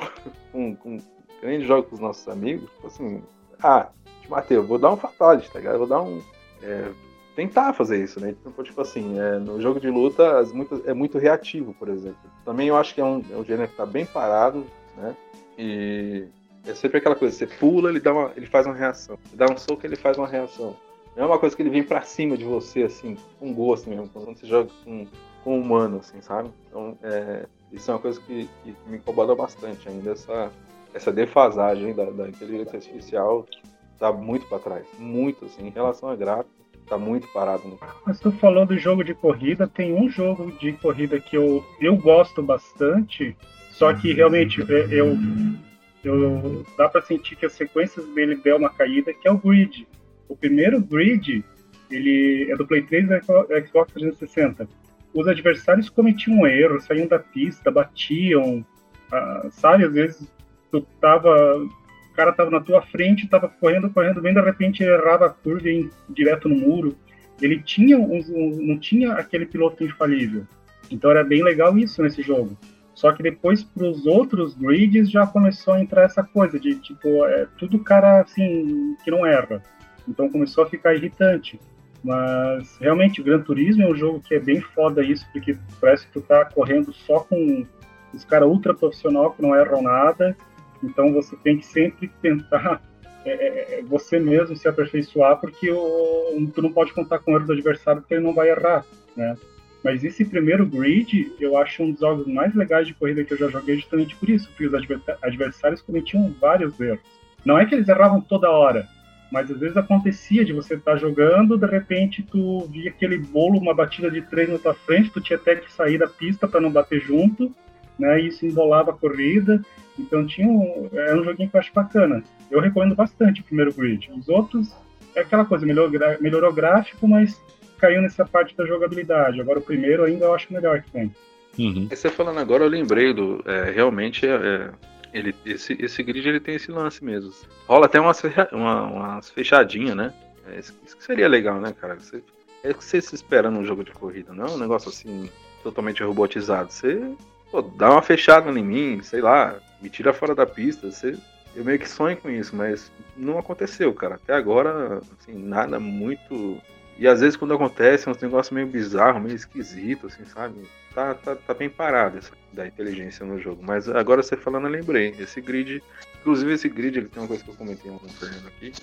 com, [LAUGHS] com, a gente joga com os nossos amigos, tipo assim, ah, te matei, eu vou dar um fatality, tá ligado? Eu vou dar um. É, tentar fazer isso, né? Então, tipo assim, é, no jogo de luta as, muito, é muito reativo, por exemplo. Também eu acho que é um, é um gênero que tá bem parado, né? E é sempre aquela coisa, você pula, ele, dá uma, ele faz uma reação. Você dá um soco, ele faz uma reação. Não é uma coisa que ele vem para cima de você, assim, com gosto mesmo, quando você joga com, com um humano, assim, sabe? Então, é, isso é uma coisa que, que, me incomoda bastante ainda, essa, essa defasagem da, da inteligência artificial tá muito para trás. Muito, assim, em relação a gráfico tá muito parado. Mas tu falou do jogo de corrida, tem um jogo de corrida que eu, eu gosto bastante, só que realmente é, eu, eu dá para sentir que as sequências dele deu uma caída, que é o Grid. O primeiro Grid, ele é do Play 3 e Xbox 360. Os adversários cometiam um erro, saíam da pista, batiam, ah, sabe? Às vezes tu tava cara tava na tua frente, tava correndo, correndo bem, de repente errava a curva e ia direto no muro. Ele tinha um, não tinha aquele piloto infalível. Então era bem legal isso nesse jogo. Só que depois para os outros grids já começou a entrar essa coisa de tipo é tudo cara assim que não erra. Então começou a ficar irritante. Mas realmente Gran Turismo é um jogo que é bem foda isso, porque parece que tu tá correndo só com os caras ultra profissional que não erram nada então você tem que sempre tentar [LAUGHS] é, é, é, você mesmo se aperfeiçoar, porque o, tu não pode contar com o erro do adversário, porque ele não vai errar, né? Mas esse primeiro grid, eu acho um dos jogos mais legais de corrida que eu já joguei justamente por isso, porque os adversários cometiam vários erros. Não é que eles erravam toda hora, mas às vezes acontecia de você estar tá jogando, de repente tu via aquele bolo, uma batida de três na tua frente, tu tinha até que sair da pista para não bater junto, né? E isso embolava a corrida. Então tinha um, é um joguinho que eu acho bacana. Eu recomendo bastante o primeiro Grid. Os outros é aquela coisa, melhorou, melhorou gráfico, mas caiu nessa parte da jogabilidade. Agora o primeiro ainda eu acho melhor que tem. Uhum. Você falando agora, eu lembrei do. É, realmente, é, é, ele, esse, esse grid ele tem esse lance mesmo. Rola até umas, uma, umas fechadinhas, né? É, isso, isso seria legal, né, cara? Você, é que você se espera num jogo de corrida, não é um negócio assim totalmente robotizado. Você pô, dá uma fechada em mim, sei lá, me tira fora da pista. Você, eu meio que sonho com isso, mas não aconteceu, cara. Até agora, assim, nada muito. E às vezes quando acontece, é um negócio meio bizarro, meio esquisito, assim, sabe? Tá, tá, tá bem parado essa, da inteligência no jogo. Mas agora você falando, eu lembrei. Esse grid. Inclusive esse grid, ele tem uma coisa que eu comentei com o Fernando aqui.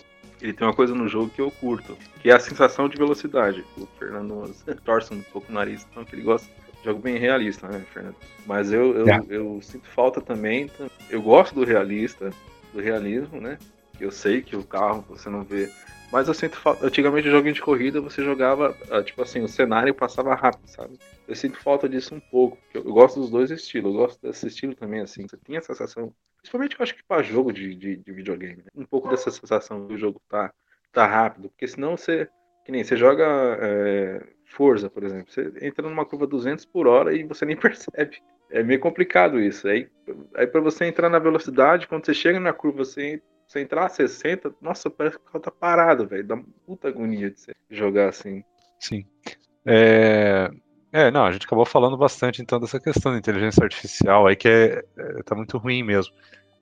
Ele tem uma coisa no jogo que eu curto, que é a sensação de velocidade. O Fernando [LAUGHS] torce um pouco o nariz, então que ele gosta jogo bem realista, né, Fernando? Mas eu, eu, é. eu, sinto falta também. Eu gosto do realista, do realismo, né? Eu sei que o carro você não vê. Mas eu sinto falta. Antigamente, joguinho de corrida, você jogava, ah, tipo assim, o cenário passava rápido, sabe? Eu sinto falta disso um pouco. Eu gosto dos dois estilos. Eu gosto desse estilo também, assim. Você tem a sensação. Principalmente eu acho que para jogo de, de, de videogame, né? Um pouco dessa sensação do jogo tá, tá rápido. Porque senão você. Que nem você joga é, Forza, por exemplo. Você entra numa curva 200 por hora e você nem [LAUGHS] percebe. É meio complicado isso. Aí, aí para você entrar na velocidade, quando você chega na curva, você, você entrar a 60, nossa, parece que o carro tá parado, velho. Dá puta agonia de você jogar assim. Sim. É... é, não, a gente acabou falando bastante então dessa questão da inteligência artificial aí que é, é tá muito ruim mesmo.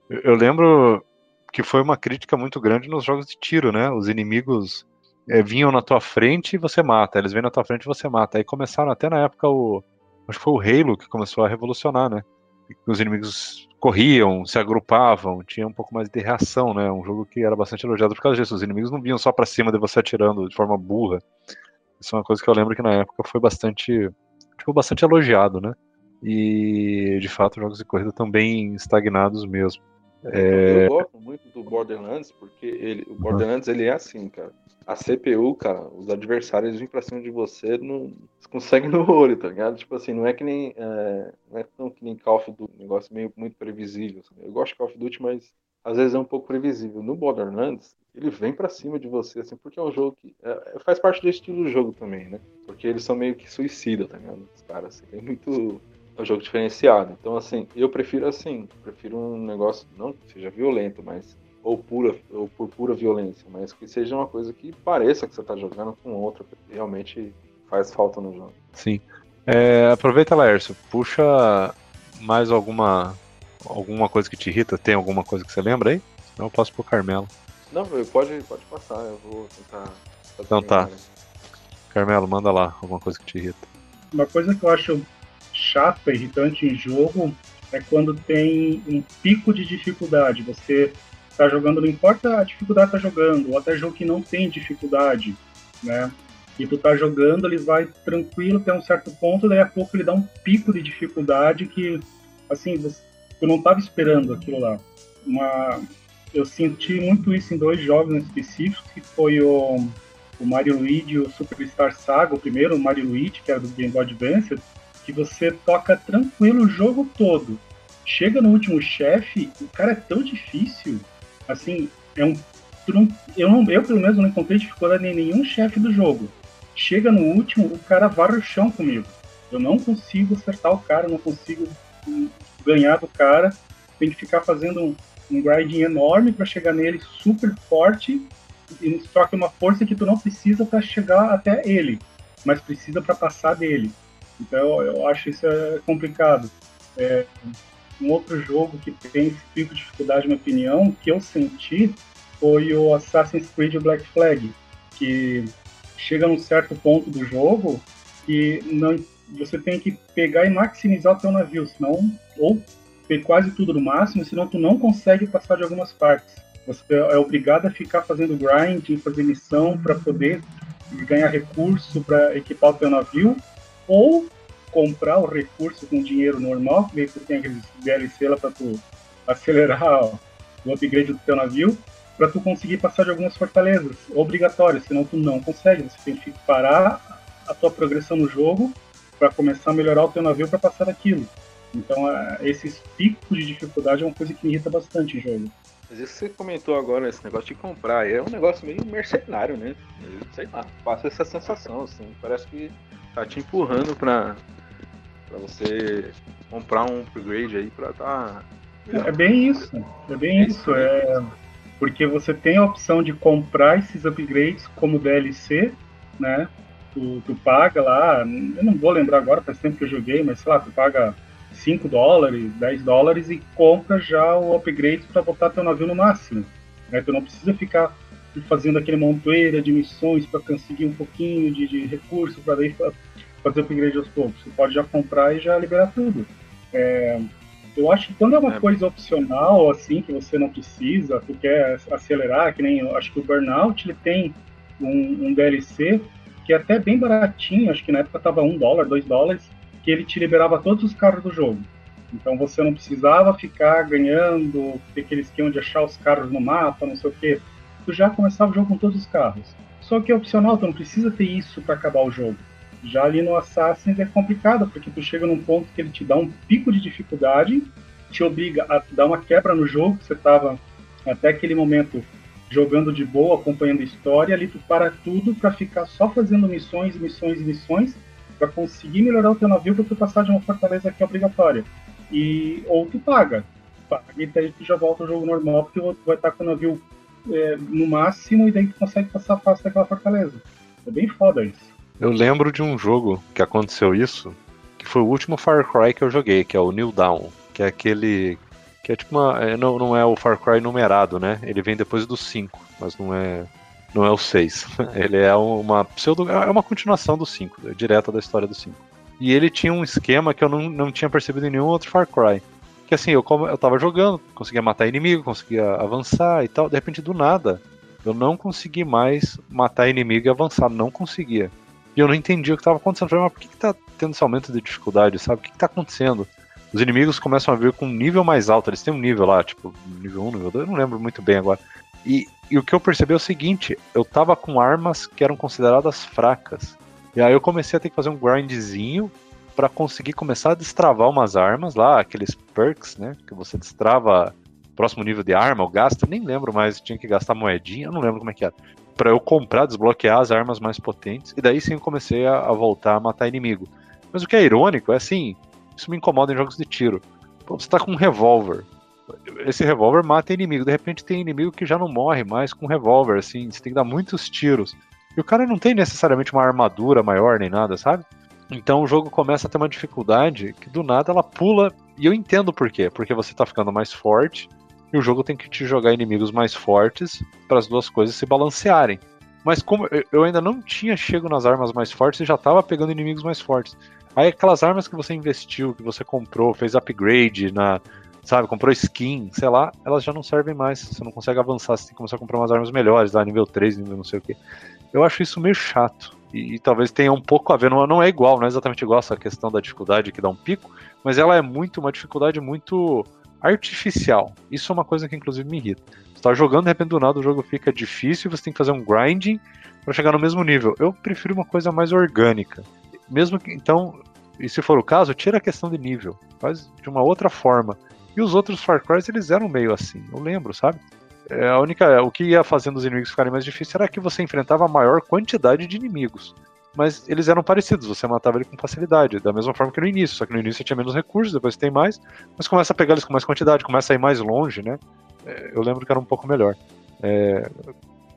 Eu, eu lembro que foi uma crítica muito grande nos jogos de tiro, né? Os inimigos é, vinham na tua frente e você mata. Eles vêm na tua frente e você mata. Aí começaram até na época o. Acho que foi o Halo que começou a revolucionar, né? Os inimigos corriam, se agrupavam, tinha um pouco mais de reação, né? Um jogo que era bastante elogiado por causa disso. Os inimigos não vinham só para cima de você atirando de forma burra. Isso é uma coisa que eu lembro que na época foi bastante. Tipo, bastante elogiado, né? E de fato, jogos de corrida estão bem estagnados mesmo. É... Eu gosto muito do Borderlands, porque ele, o Borderlands ele é assim, cara. A CPU, cara, os adversários vêm pra cima de você, não conseguem no olho, tá ligado? Tipo assim, não é que nem. É, não é tão que nem Call of Duty, um negócio meio muito previsível. Assim. Eu gosto de Call of Duty, mas às vezes é um pouco previsível. No Borderlands, ele vem para cima de você, assim, porque é um jogo que. É, faz parte do estilo do jogo também, né? Porque eles são meio que suicida, tá ligado? Os caras, assim, tem muito é um jogo diferenciado. Então, assim, eu prefiro assim, prefiro um negócio não que seja violento, mas ou pura ou por pura violência, mas que seja uma coisa que pareça que você está jogando com outra, que realmente faz falta no jogo. Sim. É, aproveita, Laércio, puxa mais alguma alguma coisa que te irrita? Tem alguma coisa que você lembra aí? Não, eu posso pro Carmelo. Não, pode, pode passar, eu vou tentar. Então tá. Carmelo, manda lá alguma coisa que te irrita. Uma coisa que eu acho chata, irritante em jogo é quando tem um pico de dificuldade. Você está jogando, não importa a dificuldade que tá jogando, ou até jogo que não tem dificuldade, né? E tu tá jogando, ele vai tranquilo até um certo ponto, daí a pouco ele dá um pico de dificuldade que, assim, tu não tava esperando aquilo lá. Uma, eu senti muito isso em dois jogos específicos, que foi o, o Mario Luigi e o Superstar Saga, o primeiro, o Mario Luigi, que era do Game Boy Advance, que você toca tranquilo o jogo todo. Chega no último chefe, o cara é tão difícil, assim, é um eu, não, eu pelo menos não encontrei dificuldade em nenhum chefe do jogo. Chega no último, o cara varre o chão comigo. Eu não consigo acertar o cara, não consigo ganhar do cara. Tem que ficar fazendo um, um grinding enorme para chegar nele, super forte. E só que uma força que tu não precisa para chegar até ele, mas precisa para passar dele. Então eu acho isso é complicado. É, um outro jogo que tem esse tipo de dificuldade, na minha opinião, que eu senti foi o Assassin's Creed Black Flag, que chega num certo ponto do jogo que não, você tem que pegar e maximizar o teu navio, senão ou ter quase tudo no máximo, senão tu não consegue passar de algumas partes. Você é obrigado a ficar fazendo grind, fazer missão para poder ganhar recurso para equipar o teu navio, ou comprar o recurso com dinheiro normal, que você tem aqueles DLC lá para tu acelerar [LAUGHS] o upgrade do teu navio, para tu conseguir passar de algumas fortalezas obrigatórias, senão tu não consegue. Você tem que parar a tua progressão no jogo para começar a melhorar o teu navio para passar daquilo. Então, esses picos de dificuldade é uma coisa que me irrita bastante em jogo. Mas isso que você comentou agora, esse negócio de comprar, é um negócio meio mercenário, né? Eu, sei lá, passa essa sensação, assim. Parece que tá te empurrando pra, pra você comprar um upgrade aí pra tá. É bem isso, é bem isso. É, porque você tem a opção de comprar esses upgrades como DLC, né? Tu, tu paga lá, eu não vou lembrar agora, faz tempo que eu joguei, mas sei lá, tu paga 5 dólares, 10 dólares e compra já o upgrade para botar teu navio no máximo. Né? Tu não precisa ficar fazendo aquele montoeira de missões para conseguir um pouquinho de, de recurso para daí fazer o upgrade aos poucos. Você pode já comprar e já liberar tudo. É, eu acho que quando é uma é. coisa opcional, assim, que você não precisa, tu quer acelerar, que nem acho que o Burnout ele tem um, um DLC que é até bem baratinho, acho que na época tava um dólar, dois dólares, que ele te liberava todos os carros do jogo. Então você não precisava ficar ganhando, ter aquele esquema de achar os carros no mapa, não sei o quê. Tu já começava o jogo com todos os carros. Só que é opcional, tu não precisa ter isso para acabar o jogo. Já ali no Assassin's é complicado, porque tu chega num ponto que ele te dá um pico de dificuldade, te obriga a dar uma quebra no jogo, que você estava até aquele momento jogando de boa, acompanhando a história, ali tu para tudo para ficar só fazendo missões, missões missões, para conseguir melhorar o teu navio para tu passar de uma fortaleza que é obrigatória. E, ou tu paga. paga e daí tu já volta ao jogo normal, porque tu vai estar com o navio é, no máximo e daí tu consegue passar fácil daquela fortaleza. É bem foda isso. Eu lembro de um jogo que aconteceu isso, que foi o último Far Cry que eu joguei, que é o New Dawn, que é aquele que é tipo uma, é, não, não é o Far Cry numerado, né? Ele vem depois do 5, mas não é não é o 6. [LAUGHS] Ele é uma pseudo é uma continuação do 5, é direta da história do 5. E ele tinha um esquema que eu não, não tinha percebido em nenhum outro Far Cry. Que assim, eu, eu tava jogando, conseguia matar inimigo, conseguia avançar e tal, de repente do nada, eu não consegui mais matar inimigo e avançar, não conseguia. E eu não entendi o que estava acontecendo. Eu falei, mas por que, que tá tendo esse aumento de dificuldade, sabe? O que, que tá acontecendo? Os inimigos começam a vir com um nível mais alto, eles têm um nível lá, tipo, nível 1, nível 2, eu não lembro muito bem agora. E, e o que eu percebi é o seguinte, eu tava com armas que eram consideradas fracas. E aí eu comecei a ter que fazer um grindzinho para conseguir começar a destravar umas armas lá, aqueles perks, né? Que você destrava próximo nível de arma, ou gasta, nem lembro mais, tinha que gastar moedinha, eu não lembro como é que era para eu comprar, desbloquear as armas mais potentes, e daí sim eu comecei a, a, voltar a matar inimigo. Mas o que é irônico é assim, isso me incomoda em jogos de tiro. Pô, você tá com um revólver. Esse revólver mata inimigo. De repente tem inimigo que já não morre mais com revólver, assim, você tem que dar muitos tiros. E o cara não tem necessariamente uma armadura maior nem nada, sabe? Então o jogo começa a ter uma dificuldade que do nada ela pula E eu entendo por quê. Porque você tá ficando mais forte e o jogo tem que te jogar inimigos mais fortes para as duas coisas se balancearem. Mas como eu ainda não tinha chego nas armas mais fortes e já tava pegando inimigos mais fortes. Aí aquelas armas que você investiu, que você comprou, fez upgrade na, sabe, comprou skin, sei lá, elas já não servem mais. Você não consegue avançar, você tem que começar a comprar umas armas melhores, lá, nível 3, nível não sei o que. Eu acho isso meio chato. E, e, talvez tenha um pouco a ver, não, não é igual, não é exatamente igual essa questão da dificuldade que dá um pico, mas ela é muito, uma dificuldade muito artificial. Isso é uma coisa que inclusive me irrita. Você tá jogando, de repente do nada o jogo fica difícil você tem que fazer um grinding para chegar no mesmo nível. Eu prefiro uma coisa mais orgânica. Mesmo que, então, e se for o caso, tira a questão de nível, faz de uma outra forma. E os outros Far Cry eles eram meio assim, eu lembro, sabe? É, a única, o que ia fazendo os inimigos ficarem mais difíceis era que você enfrentava a maior quantidade de inimigos. Mas eles eram parecidos, você matava ele com facilidade, da mesma forma que no início, só que no início você tinha menos recursos, depois tem mais, mas começa a pegar eles com mais quantidade, começa a ir mais longe, né? É, eu lembro que era um pouco melhor. É,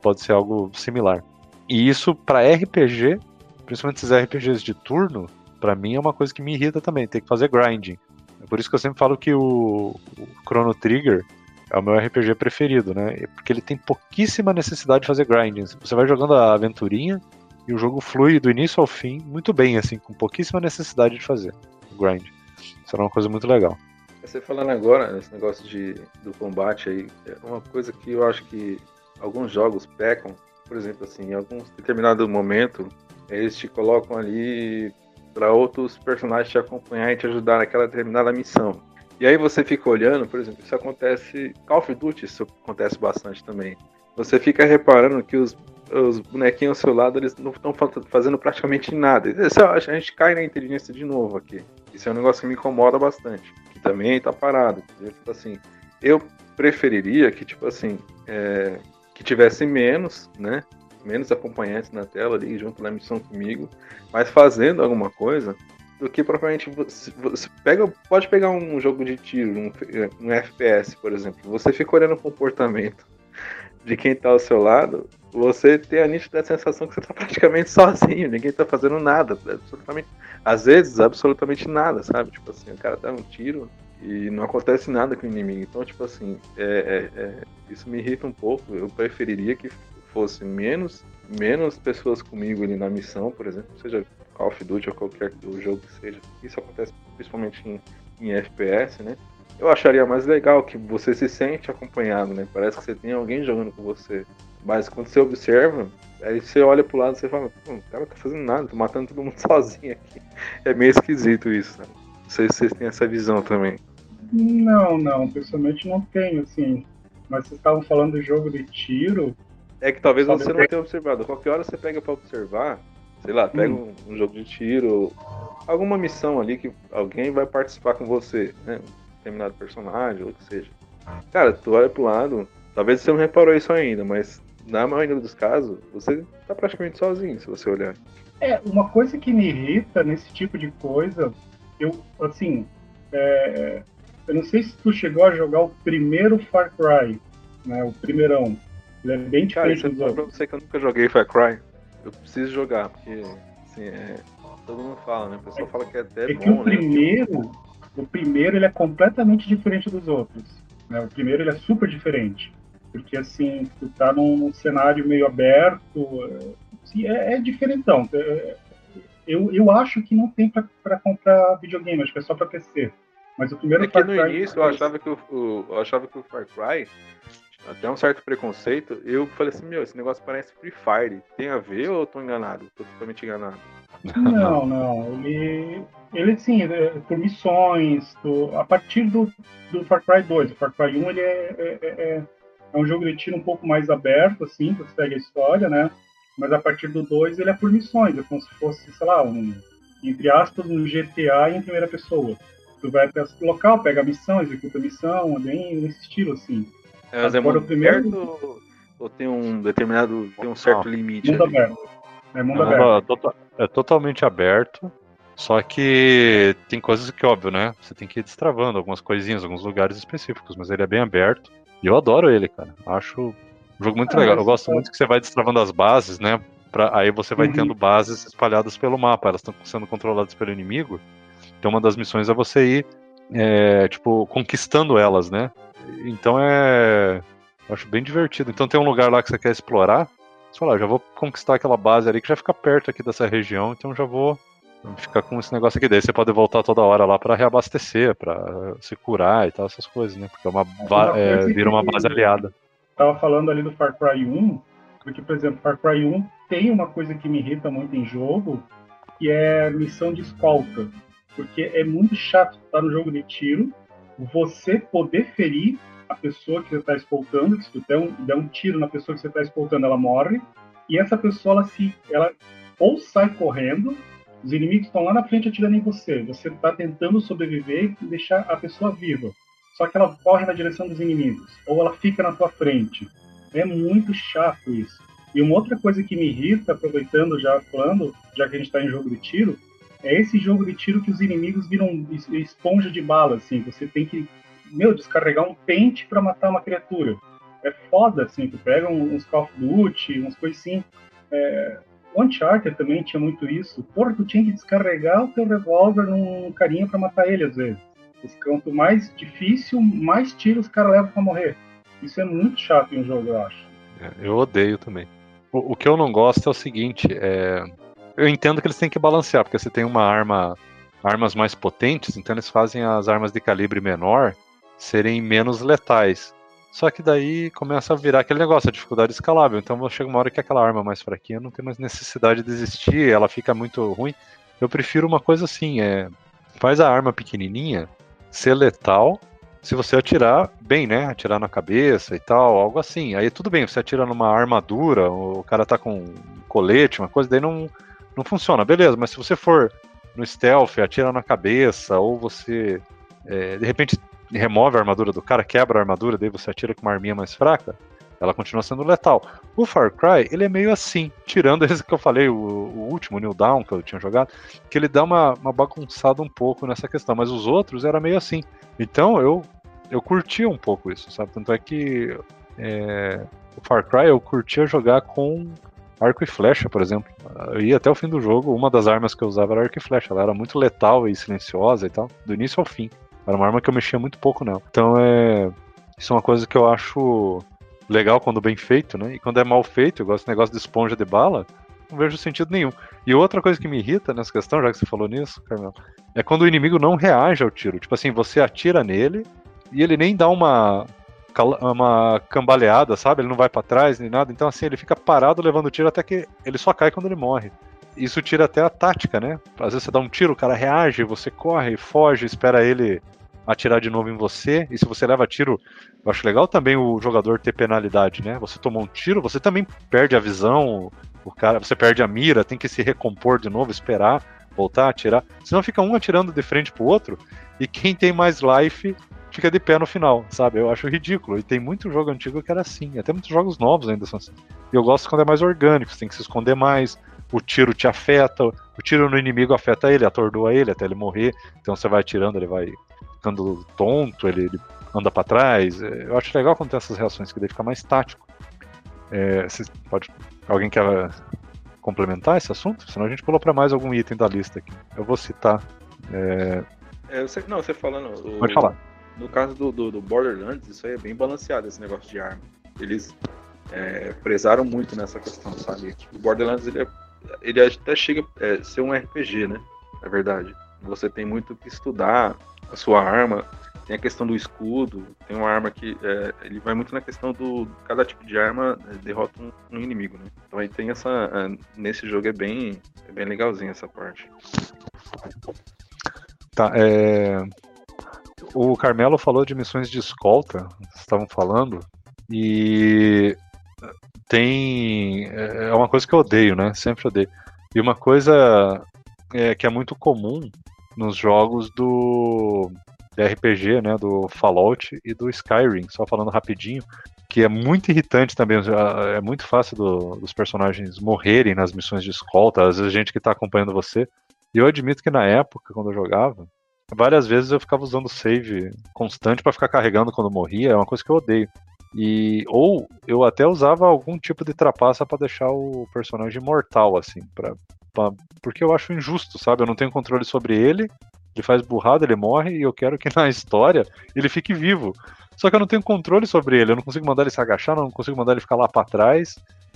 pode ser algo similar. E isso para RPG, principalmente esses RPGs de turno, para mim é uma coisa que me irrita também, ter que fazer grinding. É por isso que eu sempre falo que o, o Chrono Trigger é o meu RPG preferido, né? Porque ele tem pouquíssima necessidade de fazer grinding. Você vai jogando a aventurinha e o jogo flui do início ao fim muito bem, assim, com pouquíssima necessidade de fazer o grind. Isso é uma coisa muito legal. Você falando agora, nesse negócio de, do combate aí, é uma coisa que eu acho que alguns jogos pecam, por exemplo, assim, em algum determinado momento, eles te colocam ali para outros personagens te acompanhar e te ajudar naquela determinada missão. E aí você fica olhando, por exemplo, isso acontece. Call of Duty, isso acontece bastante também. Você fica reparando que os, os bonequinhos ao seu lado eles não estão fazendo praticamente nada. Isso, a gente cai na inteligência de novo aqui. Isso é um negócio que me incomoda bastante. Que também está parado. Tipo assim, eu preferiria que, tipo assim, é, que tivesse menos, né? Menos acompanhantes na tela ali junto na missão comigo, mas fazendo alguma coisa, do que propriamente você, você, pega, pode pegar um jogo de tiro, um, um FPS, por exemplo, você fica olhando o comportamento de quem está ao seu lado, você tem a nítida sensação que você está praticamente [LAUGHS] sozinho, ninguém está fazendo nada, absolutamente, às vezes absolutamente nada, sabe? Tipo assim, o cara dá um tiro e não acontece nada com o inimigo. Então, tipo assim, é, é, é, isso me irrita um pouco. Eu preferiria que fosse menos, menos pessoas comigo ali na missão, por exemplo, seja Call of Duty ou qualquer jogo que seja. Isso acontece principalmente em, em FPS, né? Eu acharia mais legal que você se sente acompanhado, né? Parece que você tem alguém jogando com você. Mas quando você observa, aí você olha pro lado e você fala, o cara tá fazendo nada, tô matando todo mundo [LAUGHS] sozinho aqui. É meio esquisito isso, né? Não sei se vocês têm essa visão também. Não, não, pessoalmente não tenho, assim. Mas vocês estavam falando do jogo de tiro, é que talvez você não tenha observado. Qualquer hora você pega para observar, sei lá, pega hum. um, um, jogo de tiro, alguma missão ali que alguém vai participar com você, né? Um determinado personagem, ou o que seja. Cara, tu olha pro lado, talvez você não reparou isso ainda, mas na maioria dos casos, você tá praticamente sozinho, se você olhar. É, uma coisa que me irrita nesse tipo de coisa, eu, assim, é, eu não sei se tu chegou a jogar o primeiro Far Cry, né, o primeirão. Ele é bem diferente Cara, dos outros. Pra você que eu nunca joguei Far Cry, eu preciso jogar, porque assim, é, todo mundo fala, né? O pessoal é, fala que é até é bom, que o né? primeiro, o primeiro ele é completamente diferente dos outros. Né? O primeiro ele é super diferente. Porque assim, tu tá num cenário meio aberto, assim, é, é diferentão. É, eu, eu acho que não tem para comprar videogame, acho que é só para PC. Mas o primeiro é que no início eu achava que o, o, eu achava que o Far Cry até um certo preconceito, eu falei assim, meu, esse negócio parece Free Fire. Tem a ver ou eu tô enganado? Tô totalmente enganado. Não, não. Ele, ele sim, é por missões. Do, a partir do, do Far Cry 2. O Far Cry 1 ele é, é, é, é um jogo de tiro um pouco mais aberto, assim, você pega a história, né? Mas a partir do 2 ele é por missões, é como se fosse, sei lá, um, entre aspas, um GTA em primeira pessoa. Tu vai para esse local, pega a missão, executa a missão, bem nesse estilo, assim. É, mas é mundo primeiro... aberto ou tem um determinado, tem um certo limite? Mundo ali? aberto. É mundo aberto. É totalmente aberto. Só que tem coisas que, óbvio, né? Você tem que ir destravando algumas coisinhas, alguns lugares específicos, mas ele é bem aberto. E eu adoro ele, cara. Acho um jogo muito é, legal. Eu gosto muito que você vai destravando as bases, né? Pra, aí você vai uhum. tendo bases espalhadas pelo mapa. Elas estão sendo controladas pelo inimigo. Então uma das missões é você ir é, tipo, conquistando elas, né? Então é. Acho bem divertido. Então tem um lugar lá que você quer explorar. Você fala, ah, já vou conquistar aquela base ali que já fica perto aqui dessa região, então já vou ficar com esse negócio aqui. Daí você pode voltar toda hora lá para reabastecer, para se curar e tal, essas coisas, né? Porque é uma, uma é, vira uma base aliada. Tava falando ali do Far Cry 1, porque, por exemplo, Far Cry 1 tem uma coisa que me irrita muito em jogo, que é missão de escolta. Porque é muito chato estar no jogo de tiro, você poder ferir a pessoa que você está escoltando, se você der um, der um tiro na pessoa que você está escoltando, ela morre, e essa pessoa, ela, se, ela ou sai correndo, os inimigos estão lá na frente atirando em você, você está tentando sobreviver e deixar a pessoa viva, só que ela corre na direção dos inimigos, ou ela fica na sua frente. É muito chato isso. E uma outra coisa que me irrita, aproveitando já falando, já que a gente está em jogo de tiro, é esse jogo de tiro que os inimigos viram esponja de bala, assim. Você tem que, meu, descarregar um pente para matar uma criatura. É foda, assim. Tu pega uns Call of Duty, umas coisas assim. É... O Uncharted também tinha muito isso. Porra, tu tinha que descarregar o teu revólver num carinha para matar ele, às vezes. Quanto mais difícil, mais tiros os caras levam pra morrer. Isso é muito chato em um jogo, eu acho. É, eu odeio também. O, o, que eu não gosto é o seguinte, é... eu entendo que eles têm que balancear, porque você tem uma arma, armas mais potentes, então eles fazem as armas de calibre menor serem menos letais. Só que daí começa a virar aquele negócio, a dificuldade escalável. Então chega uma hora que aquela arma mais fraquinha não tem mais necessidade de existir, ela fica muito ruim. Eu prefiro uma coisa assim, é faz a arma pequenininha ser letal se você atirar bem, né? Atirar na cabeça e tal, algo assim. Aí tudo bem, você atira numa armadura, o cara tá com um colete, uma coisa, daí não, não funciona, beleza. Mas se você for no stealth, atira na cabeça, ou você é, de repente remove a armadura do cara, quebra a armadura, daí você atira com uma arminha mais fraca, ela continua sendo letal. O Far Cry, ele é meio assim, tirando [LAUGHS] esse que eu falei, o, o último, o New Down, que eu tinha jogado, que ele dá uma, uma bagunçada um pouco nessa questão, mas os outros era meio assim. Então eu eu curtia um pouco isso, sabe? Tanto é que é, o Far Cry eu curtia jogar com arco e flecha, por exemplo. Eu ia até o fim do jogo, uma das armas que eu usava era arco e flecha. Ela era muito letal e silenciosa e tal, do início ao fim. Era uma arma que eu mexia muito pouco nela. Então é. Isso é uma coisa que eu acho legal quando bem feito, né? E quando é mal feito, gosto desse negócio de esponja de bala, não vejo sentido nenhum. E outra coisa que me irrita nessa questão, já que você falou nisso, Carmel, é quando o inimigo não reage ao tiro. Tipo assim, você atira nele, e ele nem dá uma uma cambaleada, sabe? Ele não vai para trás nem nada. Então assim, ele fica parado levando tiro até que ele só cai quando ele morre. Isso tira até a tática, né? Às vezes você dá um tiro, o cara reage, você corre, foge, espera ele atirar de novo em você. E se você leva tiro, eu acho legal também o jogador ter penalidade, né? Você tomou um tiro, você também perde a visão, o cara, você perde a mira, tem que se recompor de novo, esperar, voltar a atirar. Senão fica um atirando de frente pro outro e quem tem mais life fica de pé no final, sabe? Eu acho ridículo. E tem muito jogo antigo que era assim. Até muitos jogos novos ainda são assim. E eu gosto quando é mais orgânico, você tem que se esconder mais. O tiro te afeta, o tiro no inimigo afeta ele, atordoa ele até ele morrer. Então você vai atirando, ele vai ficando tonto, ele, ele anda para trás. É, eu acho legal quando tem essas reações, que daí fica mais tático. É, pode, alguém quer complementar esse assunto? Senão a gente pulou para mais algum item da lista aqui. Eu vou citar. É... É, você, não, você falando. O, pode falar. No caso do, do, do, Borderlands, isso aí é bem balanceado, esse negócio de arma. Eles é, prezaram muito nessa questão, sabe? O Borderlands, ele, é, ele até chega a é, ser um RPG, né? É verdade. Você tem muito que estudar a sua arma, tem a questão do escudo, tem uma arma que é, ele vai muito na questão do cada tipo de arma é, derrota um, um, inimigo, né? Então aí tem essa é, nesse jogo é bem é bem legalzinho essa parte. Tá, é, o Carmelo falou de missões de escolta, estavam falando, e tem. É uma coisa que eu odeio, né? Sempre odeio. E uma coisa é, que é muito comum nos jogos do RPG, né? Do Fallout e do Skyrim, só falando rapidinho, que é muito irritante também. É muito fácil do, dos personagens morrerem nas missões de escolta, às vezes gente que está acompanhando você. E eu admito que na época, quando eu jogava, várias vezes eu ficava usando save constante para ficar carregando quando morria, é uma coisa que eu odeio. E ou eu até usava algum tipo de trapaça para deixar o personagem mortal assim, para porque eu acho injusto, sabe? Eu não tenho controle sobre ele Ele faz burrada, ele morre, e eu quero que [LAUGHS] na história ele fique vivo. Só que eu não tenho controle sobre ele, eu não consigo mandar ele se agachar, não consigo mandar ele ficar lá para trás.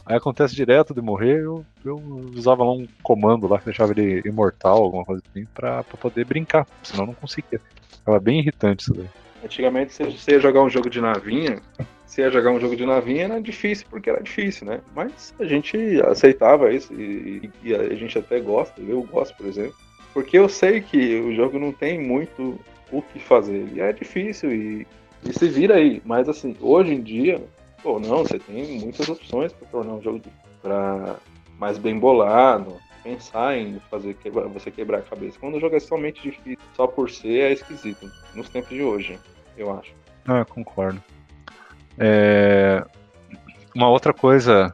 Aí acontece direto de morrer, eu, eu usava lá um comando lá que deixava ele imortal, alguma coisa assim, pra, pra poder brincar, senão eu não conseguia. Tava bem irritante isso daí. Antigamente você ia jogar um jogo de navinha, se ia jogar um jogo de navinha era difícil porque era difícil, né? Mas a gente aceitava isso e, e a gente até gosta, eu gosto, por exemplo, porque eu sei que o jogo não tem muito o que fazer. E é difícil e, e se vira aí. Mas assim, hoje em dia, pô, não, você tem muitas opções para tornar um jogo para mais bem bolado, pensar em fazer quebrar, você quebrar a cabeça. Quando o jogo é somente difícil só por ser, é esquisito. Nos tempos de hoje, eu acho. Ah, concordo. É... Uma outra coisa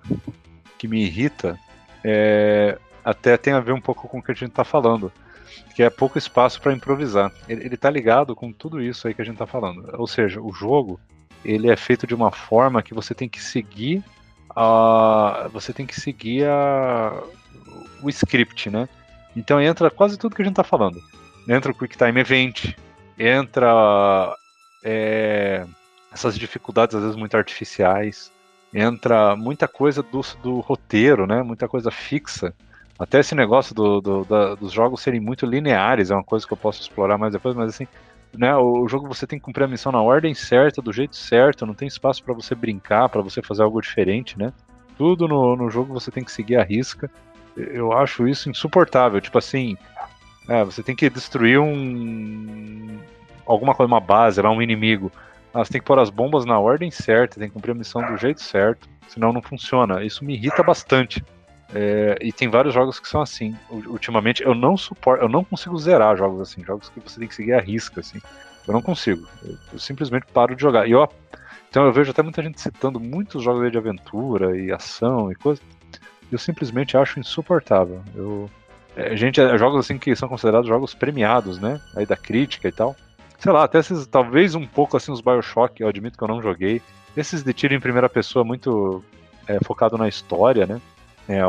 que me irrita é... até tem a ver um pouco com o que a gente está falando, que é pouco espaço para improvisar. Ele, ele tá ligado com tudo isso aí que a gente está falando. Ou seja, o jogo ele é feito de uma forma que você tem que seguir a, você tem que seguir a, o script, né? Então entra quase tudo que a gente está falando. Entra o Quick Time Event, entra é, essas dificuldades às vezes muito artificiais, entra muita coisa do, do roteiro, né? Muita coisa fixa. Até esse negócio do, do, da, dos jogos serem muito lineares é uma coisa que eu posso explorar mais depois, mas assim, né, o jogo você tem que cumprir a missão na ordem certa, do jeito certo, não tem espaço para você brincar, para você fazer algo diferente, né? Tudo no, no jogo você tem que seguir a risca. Eu acho isso insuportável. Tipo assim, é, você tem que destruir um. alguma coisa, uma base, um inimigo. Ah, você tem que pôr as bombas na ordem certa, tem que cumprir a missão do jeito certo, senão não funciona. Isso me irrita bastante. É, e tem vários jogos que são assim. Ultimamente eu não suporto, eu não consigo zerar jogos assim, jogos que você tem que seguir a risca assim. Eu não consigo. Eu, eu simplesmente paro de jogar. E eu, então eu vejo até muita gente citando muitos jogos de aventura e ação e coisa. Eu simplesmente acho insuportável. Eu é, gente, é, jogos assim que são considerados jogos premiados, né? Aí da crítica e tal. Sei lá, até esses, talvez um pouco assim os BioShock, eu admito que eu não joguei. Esses de tiro em primeira pessoa muito é, focado na história, né? É,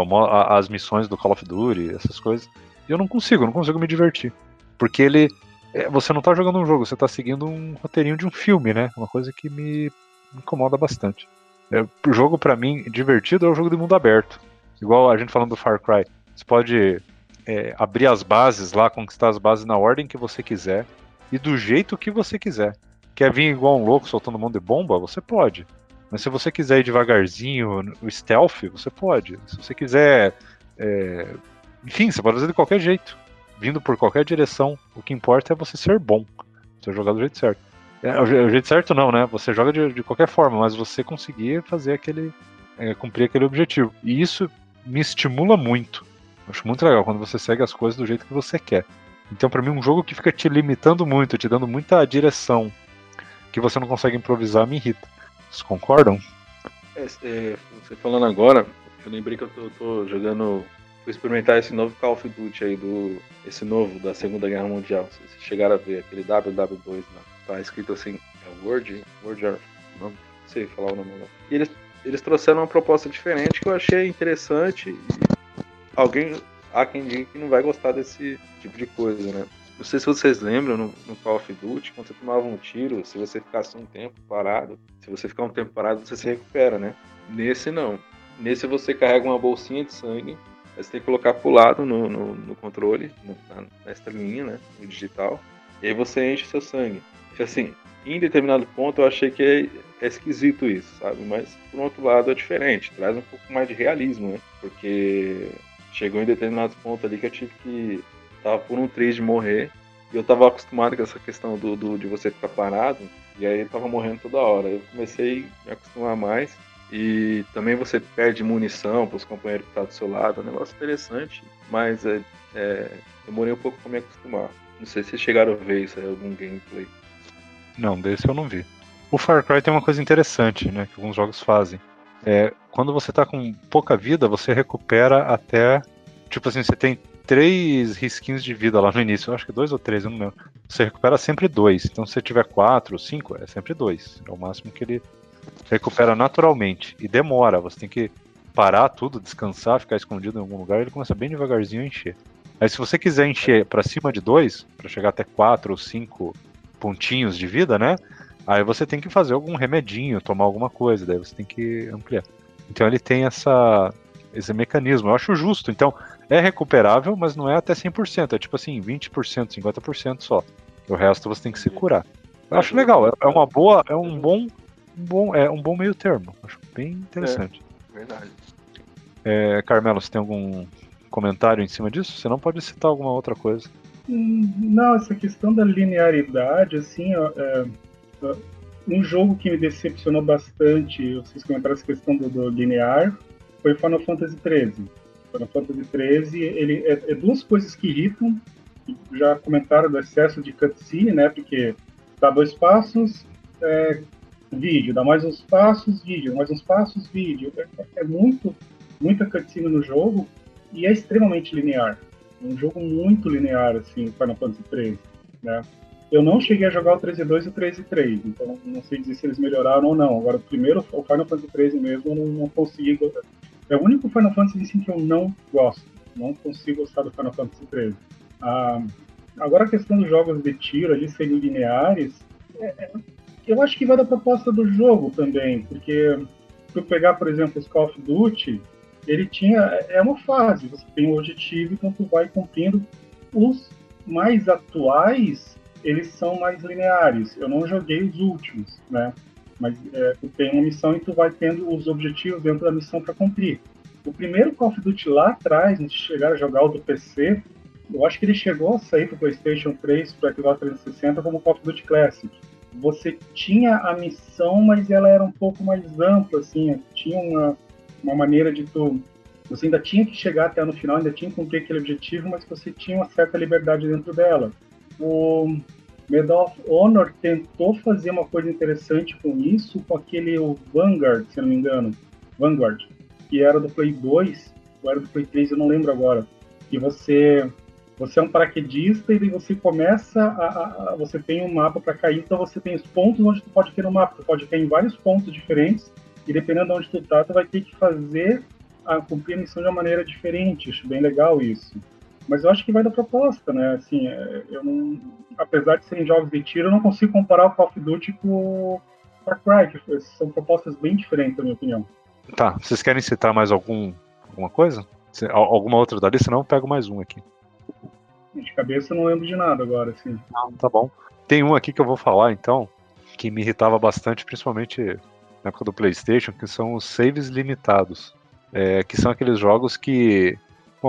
as missões do Call of Duty, essas coisas. E eu não consigo, não consigo me divertir. Porque ele. É, você não tá jogando um jogo, você tá seguindo um roteirinho de um filme, né? Uma coisa que me incomoda bastante. É, o jogo, para mim, divertido é o jogo de mundo aberto. Igual a gente falando do Far Cry. Você pode é, abrir as bases lá, conquistar as bases na ordem que você quiser e do jeito que você quiser. Quer vir igual um louco soltando um monte de bomba? Você pode. Mas se você quiser ir devagarzinho, o stealth, você pode. Se você quiser. É... Enfim, você pode fazer de qualquer jeito. Vindo por qualquer direção. O que importa é você ser bom. Você jogar do jeito certo. É, o jeito certo não, né? Você joga de, de qualquer forma, mas você conseguir fazer aquele. É, cumprir aquele objetivo. E isso me estimula muito. Acho muito legal quando você segue as coisas do jeito que você quer. Então, para mim, um jogo que fica te limitando muito, te dando muita direção, que você não consegue improvisar, me irrita. Vocês concordam? É, é, você falando agora, eu lembrei que eu tô, tô, jogando. Vou experimentar esse novo Call of Duty aí, do, esse novo da Segunda Guerra Mundial. Vocês chegaram a ver, aquele WW2 lá. Tá escrito assim, é Word, Word não sei falar o nome. E eles, eles trouxeram uma proposta diferente que eu achei interessante. Alguém, há quem diga que não vai gostar desse tipo de coisa, né? Não sei se vocês lembram no, no, Call of Duty, quando você tomava um tiro, se você ficasse um tempo parado, se você ficar um tempo parado, você se recupera, né? Nesse não. Nesse você carrega uma bolsinha de sangue, você tem que colocar pro lado no, no, no controle, na, na estrelinha, né? No digital. E aí você enche seu sangue. Assim, em determinado ponto eu achei que é, é esquisito isso, sabe? Mas por outro lado é diferente, traz um pouco mais de realismo, né? Porque chegou em determinado ponto ali que eu tive que tava por um triz de morrer. E eu tava acostumado com essa questão do, do, de você ficar parado. E aí tava morrendo toda hora. Eu comecei a me acostumar mais. E também você perde munição para os companheiros que estão tá do seu lado. É um negócio interessante. Mas é, é, demorei um pouco para me acostumar. Não sei se chegaram a ver isso aí, algum gameplay. Não, desse eu não vi. O Far Cry tem uma coisa interessante, né? Que alguns jogos fazem. É, quando você tá com pouca vida, você recupera até. Tipo assim, você tem três risquinhos de vida lá no início. Eu acho que dois ou três, eu não lembro. Você recupera sempre dois. Então, se você tiver quatro, cinco, é sempre dois. É o máximo que ele recupera naturalmente. E demora. Você tem que parar tudo, descansar, ficar escondido em algum lugar. Ele começa bem devagarzinho a encher. Aí se você quiser encher para cima de 2, para chegar até 4 ou 5 pontinhos de vida, né? Aí você tem que fazer algum remedinho, tomar alguma coisa, daí você tem que ampliar. Então ele tem essa, esse mecanismo. Eu acho justo. Então é recuperável, mas não é até 100%. É tipo assim, 20%, 50% só. O resto você tem que se curar. Eu acho legal. É, é uma boa, é um bom, um bom, é um bom meio termo. Acho bem interessante. É, verdade. É, Carmelo, você tem algum comentário em cima disso? Você não pode citar alguma outra coisa. Hum, não, essa questão da linearidade, assim, é, um jogo que me decepcionou bastante, vocês comentaram essa questão do, do linear, foi Final Fantasy XIII. Final Fantasy XIII, ele é, é, duas coisas que irritam. Já comentaram do excesso de cutscene, né? Porque dá dois passos, é, vídeo, dá mais uns passos, vídeo, mais uns passos, vídeo. É, é muito, muita cutscene no jogo e é extremamente linear. Um jogo muito linear, assim, Final Fantasy XIII, né? Eu não cheguei a jogar o 13 2 e o 13 3, então não sei dizer se eles melhoraram ou não. Agora, o primeiro, o Final Fantasy 13 mesmo, eu não, não consegui. É o único Final Fantasy assim, que eu não gosto. Não consigo gostar do Final Fantasy 13. Ah, agora, a questão dos jogos de tiro ali serem lineares, é, é, eu acho que vai da proposta do jogo também, porque se eu pegar, por exemplo, os Call of Duty, ele tinha. É uma fase, você tem um objetivo, então tu vai cumprindo. Os mais atuais eles são mais lineares. Eu não joguei os últimos, né? Mas é, tu tem uma missão e tu vai tendo os objetivos dentro da missão para cumprir. O primeiro Call of Duty lá atrás, antes de chegar a jogar o do PC, eu acho que ele chegou a sair para PlayStation 3, para Xbox 360 como Call of Duty Classic. Você tinha a missão, mas ela era um pouco mais ampla, assim, tinha uma, uma maneira de tu você ainda tinha que chegar até no final, ainda tinha que cumprir aquele objetivo, mas você tinha uma certa liberdade dentro dela. O Medal of Honor tentou fazer uma coisa interessante com isso, com aquele o Vanguard, se não me engano. Vanguard, que era do Play 2, ou era do Play 3, eu não lembro agora. Que você você é um paraquedista e você começa a, a você tem um mapa para cair, então você tem os pontos onde tu pode ter no mapa. Tu pode ter em vários pontos diferentes e dependendo de onde tu tá, tu vai ter que fazer a cumprir a missão de uma maneira diferente. Acho bem legal isso. Mas eu acho que vai da proposta, né? Assim, é, eu não, apesar de serem jogos de tiro, eu não consigo comparar o Call of Duty com o Far Cry, que são propostas bem diferentes, na minha opinião. Tá, vocês querem citar mais algum, alguma coisa? Alguma outra da lista? Não, eu pego mais um aqui. De cabeça eu não lembro de nada agora, assim. Não, tá bom. Tem um aqui que eu vou falar, então, que me irritava bastante, principalmente na época do PlayStation, que são os saves limitados. É, que são aqueles jogos que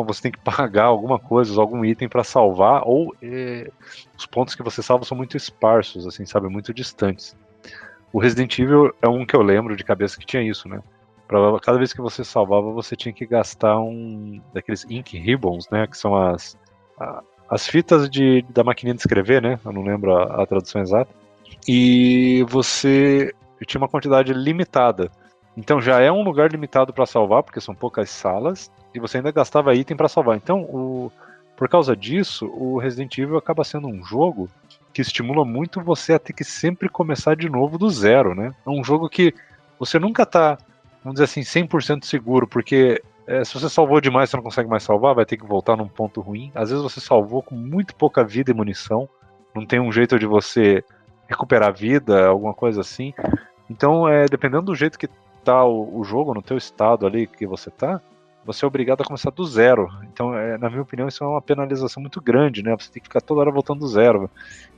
você tem que pagar alguma coisa, algum item para salvar, ou é, os pontos que você salva são muito esparsos, assim, sabe, muito distantes. O Resident Evil é um que eu lembro de cabeça que tinha isso, né? Pra, cada vez que você salvava, você tinha que gastar um daqueles ink ribbons, né? Que são as, a, as fitas de, da maquininha de escrever, né? Eu não lembro a, a tradução exata. E você tinha uma quantidade limitada. Então já é um lugar limitado para salvar, porque são poucas salas, e você ainda gastava item para salvar. Então, o, por causa disso, o Resident Evil acaba sendo um jogo que estimula muito você a ter que sempre começar de novo do zero, né? É um jogo que você nunca tá, vamos dizer assim, 100% seguro, porque é, se você salvou demais, você não consegue mais salvar, vai ter que voltar num ponto ruim. Às vezes você salvou com muito pouca vida e munição, não tem um jeito de você recuperar vida, alguma coisa assim. Então, é, dependendo do jeito que tá o, o jogo, no teu estado ali que você tá, você é obrigado a começar do zero. Então, é, na minha opinião, isso é uma penalização muito grande, né? Você tem que ficar toda hora voltando do zero.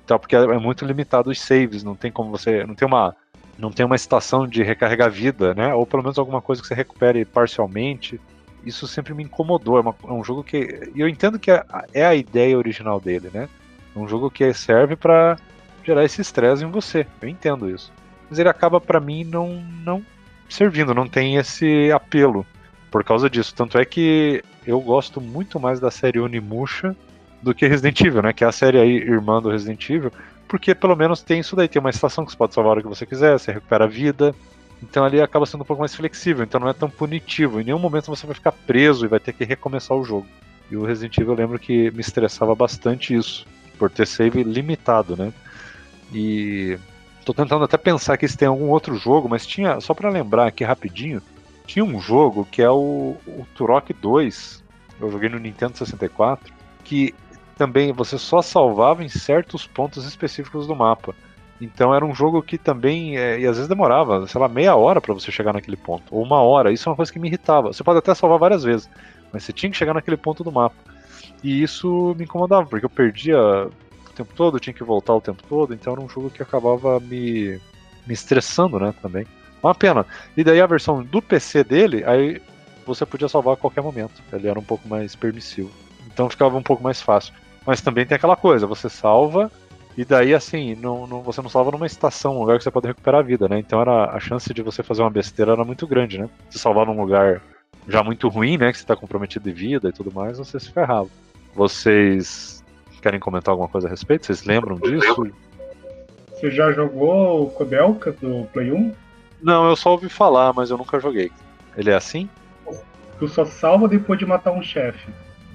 Então, porque é, é muito limitado os saves, não tem como você. Não tem uma. Não tem uma estação de recarregar vida, né? Ou pelo menos alguma coisa que você recupere parcialmente. Isso sempre me incomodou. É, uma, é um jogo que. E eu entendo que é, é a ideia original dele, né? É um jogo que serve para gerar esse estresse em você. Eu entendo isso. Mas ele acaba, para mim, não, não servindo, não tem esse apelo por causa disso. Tanto é que eu gosto muito mais da série Onimusha do que Resident Evil, né? Que é a série aí irmã do Resident Evil, porque pelo menos tem isso daí, tem uma estação que você pode salvar hora que você quiser, você recupera a vida. Então ali acaba sendo um pouco mais flexível, então não é tão punitivo. Em nenhum momento você vai ficar preso e vai ter que recomeçar o jogo. E o Resident Evil eu lembro que me estressava bastante isso, por ter save limitado, né? E tô tentando até pensar que se tem algum outro jogo, mas tinha, só para lembrar aqui rapidinho, tinha um jogo que é o, o Turok 2, eu joguei no Nintendo 64, que também você só salvava em certos pontos específicos do mapa. Então era um jogo que também, é, e às vezes demorava, sei lá, meia hora para você chegar naquele ponto, ou uma hora. Isso é uma coisa que me irritava. Você pode até salvar várias vezes, mas você tinha que chegar naquele ponto do mapa. E isso me incomodava, porque eu perdia o tempo todo, tinha que voltar o tempo todo, então era um jogo que acabava me, me estressando, né, também. Uma pena. E daí a versão do PC dele, aí você podia salvar a qualquer momento. Ele era um pouco mais permissivo. Então ficava um pouco mais fácil. Mas também tem aquela coisa, você salva e daí assim, não, não, você não salva numa estação, um lugar que você pode recuperar a vida, né? Então era, a chance de você fazer uma besteira era muito grande, né? Se salvar num lugar já muito ruim, né? Que você está comprometido de vida e tudo mais, você se ferrava. Vocês querem comentar alguma coisa a respeito? Vocês lembram disso? Você já jogou o Kodelka do Play 1? Não, eu só ouvi falar, mas eu nunca joguei. Ele é assim? Tu só salva depois de matar um chefe.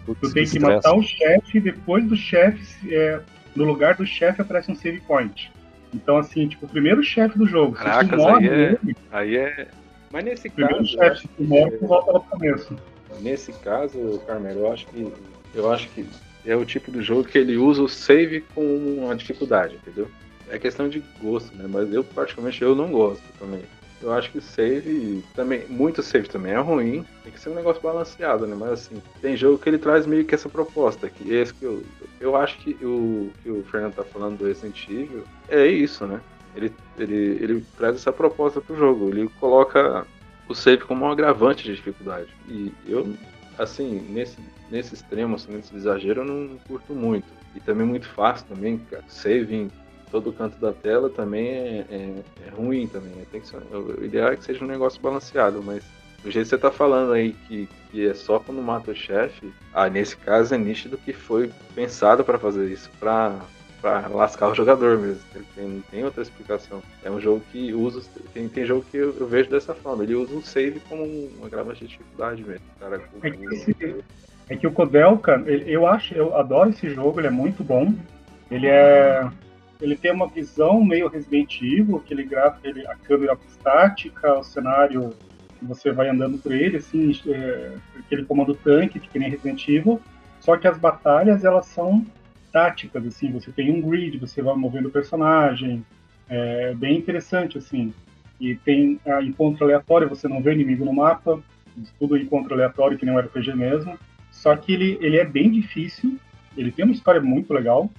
Tu tem que matar o chefe, depois do chefe, é, no lugar do chefe aparece um save point. Então, assim, tipo, o primeiro chefe do jogo. Caraca, se tu morre aí, é, aí é. Mas nesse primeiro caso. Primeiro chefe, tu morre, tu volta pro começo. Nesse caso, Carmelo, eu acho que. Eu acho que é o tipo do jogo que ele usa o save com uma dificuldade, entendeu? É questão de gosto, né? Mas eu, particularmente, eu não gosto também. Eu acho que save também, muito save também é ruim. Tem que ser um negócio balanceado, né? Mas assim, tem jogo que ele traz meio que essa proposta aqui. Esse que eu, eu acho que o que o Fernando tá falando do Resident Evil é isso, né? Ele, ele, ele traz essa proposta pro jogo. Ele coloca o save como um agravante de dificuldade. E eu, assim, nesse, nesse extremo, assim, nesse exagero, eu não curto muito. E também muito fácil também, cara. Save em todo canto da tela também é, é, é ruim também. Tem que ser, o ideal é que seja um negócio balanceado, mas do jeito que você tá falando aí que, que é só quando mata o chefe, ah, nesse caso é nítido que foi pensado para fazer isso, para para lascar o jogador mesmo. Tem, não tem outra explicação. É um jogo que usa. Tem, tem jogo que eu, eu vejo dessa forma. Ele usa o save como uma grava de dificuldade mesmo. Cara, é, que esse, é que o Kodelka, eu acho, eu adoro esse jogo, ele é muito bom. Ele é ele tem uma visão meio Resident Evil, que ele grava ele, a câmera estática, o cenário você vai andando por ele, assim, é, aquele comando tanque, que nem Resident Evil, só que as batalhas, elas são táticas, assim, você tem um grid, você vai movendo o personagem, é bem interessante, assim, e tem a encontro aleatório, você não vê inimigo no mapa, tudo encontro aleatório, que nem um RPG mesmo, só que ele, ele é bem difícil, ele tem uma história muito legal,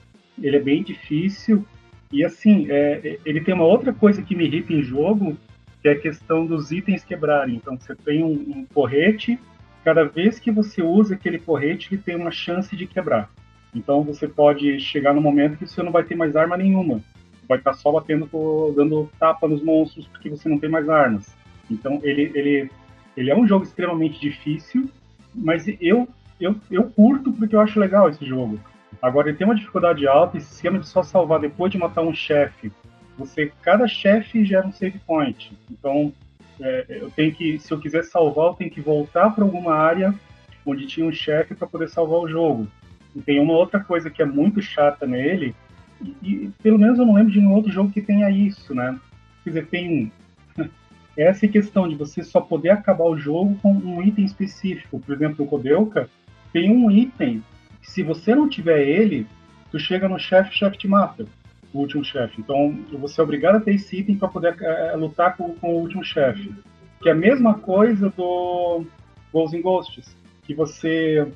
ele é bem difícil, e assim, é, é, ele tem uma outra coisa que me irrita em jogo, que é a questão dos itens quebrarem. Então você tem um, um porrete, cada vez que você usa aquele porrete, ele tem uma chance de quebrar. Então você pode chegar no momento que você não vai ter mais arma nenhuma. Vai estar só batendo, dando tapa nos monstros porque você não tem mais armas. Então ele, ele, ele é um jogo extremamente difícil, mas eu, eu, eu curto porque eu acho legal esse jogo. Agora, ele tem uma dificuldade alta, esse esquema de só salvar depois de matar um chefe. Você, cada chefe gera um save point. Então, é, eu tenho que, se eu quiser salvar, eu tenho que voltar para alguma área onde tinha um chefe para poder salvar o jogo. E tem uma outra coisa que é muito chata nele, e, e, pelo menos eu não lembro de nenhum outro jogo que tenha isso, né? Quer dizer, tem [LAUGHS] essa questão de você só poder acabar o jogo com um item específico. Por exemplo, no Kodelka, tem um item se você não tiver ele, tu chega no chefe, o chefe te mata, o último chefe. Então, você é obrigado a ter esse item para poder é, lutar com, com, o último chefe. Que é a mesma coisa do Ghosts and Ghosts, que você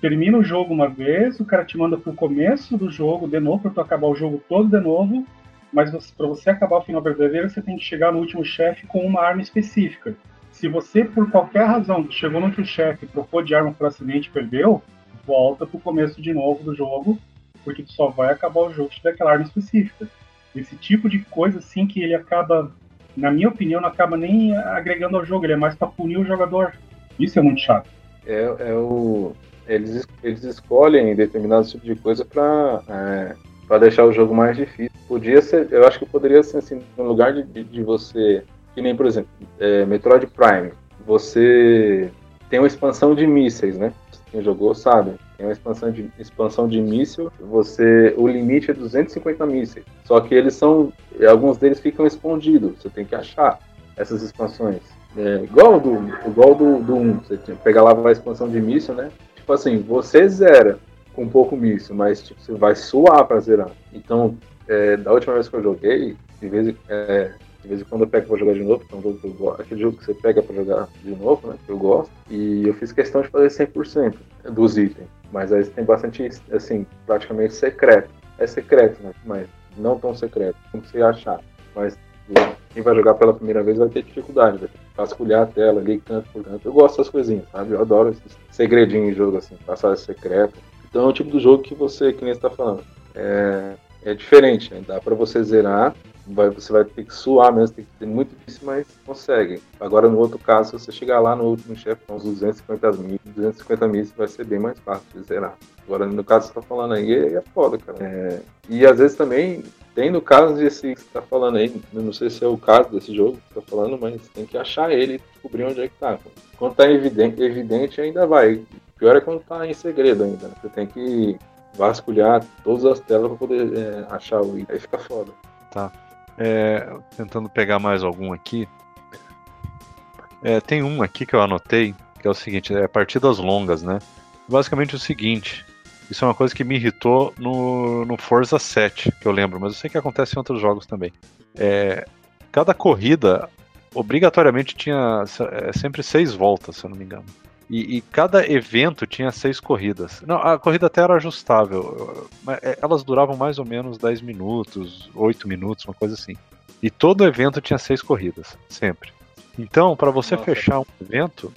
termina o jogo uma vez, o cara te manda pro começo do jogo de novo, para tu acabar o jogo todo de novo, mas para você acabar o final verdadeiro, você tem que chegar no último chefe com uma arma específica. Se você, por qualquer razão, chegou no último chefe, trocou de arma por acidente e perdeu, volta pro começo de novo do jogo, porque tu só vai acabar o jogo se tiver aquela arma específica. Esse tipo de coisa, assim, que ele acaba, na minha opinião, não acaba nem agregando ao jogo, ele é mais pra punir o jogador. Isso é muito chato. É, é o. Eles, eles escolhem determinado tipo de coisa pra, é, pra deixar o jogo mais difícil. Podia ser, eu acho que poderia ser assim, no lugar de, de, você. Que nem, por exemplo, é, Metroid Prime. Você tem uma expansão de mísseis, né? Quem jogou sabe. Tem uma expansão de, expansão de míssil, você, o limite é 250 mísseis. Só que eles são, alguns deles ficam escondidos, você tem que achar essas expansões. É, igual do, igual do, do 1, você pega lá a expansão de míssil, né? Tipo assim, você zera com pouco misto, mas tipo, você vai suar pra zerar. Então, é, da última vez que eu joguei, de vez, é, de vez em quando eu pego pra jogar de novo, que é um jogo que eu gosto, aquele jogo que você pega pra jogar de novo, né, que eu gosto, e eu fiz questão de fazer 100% dos itens. Mas aí tem bastante, assim, praticamente secreto. É secreto, né? Mas não tão secreto, como você achar. Mas quem vai jogar pela primeira vez vai ter dificuldade, vai ter que vasculhar a tela ali, canto por canto. Eu gosto dessas coisinhas, sabe? Eu adoro esses segredinhos em jogo, assim, passagem secreta. Então é o tipo do jogo que você, que nem está falando, é, é diferente, né? Dá para você zerar, vai, você vai ter que suar mesmo, tem que ter muito difícil, mas consegue. Agora, no outro caso, se você chegar lá no último chefe com uns 250 mil, 250 mil, vai ser bem mais fácil de zerar. Agora, no caso que você tá falando aí, é foda, cara. É, e às vezes também tem no caso desse que você tá falando aí, não sei se é o caso desse jogo que você tá falando, mas tem que achar ele e descobrir onde é que tá. Quando tá evidente, evidente ainda vai. Pior é quando tá em segredo ainda. Né? Você tem que vasculhar todas as telas para poder é, achar o item. Aí fica foda. Tá. É, tentando pegar mais algum aqui. É, tem um aqui que eu anotei, que é o seguinte, é partidas longas, né? Basicamente o seguinte, isso é uma coisa que me irritou no, no Forza 7, que eu lembro, mas eu sei que acontece em outros jogos também. É, cada corrida, obrigatoriamente, tinha é, sempre seis voltas, se eu não me engano. E, e, cada evento tinha seis corridas. Não, a corrida até era ajustável, é, elas duravam mais ou menos 10 minutos, 8 minutos, uma coisa assim. E todo evento tinha seis corridas, sempre. Então, para você Nossa. fechar um evento,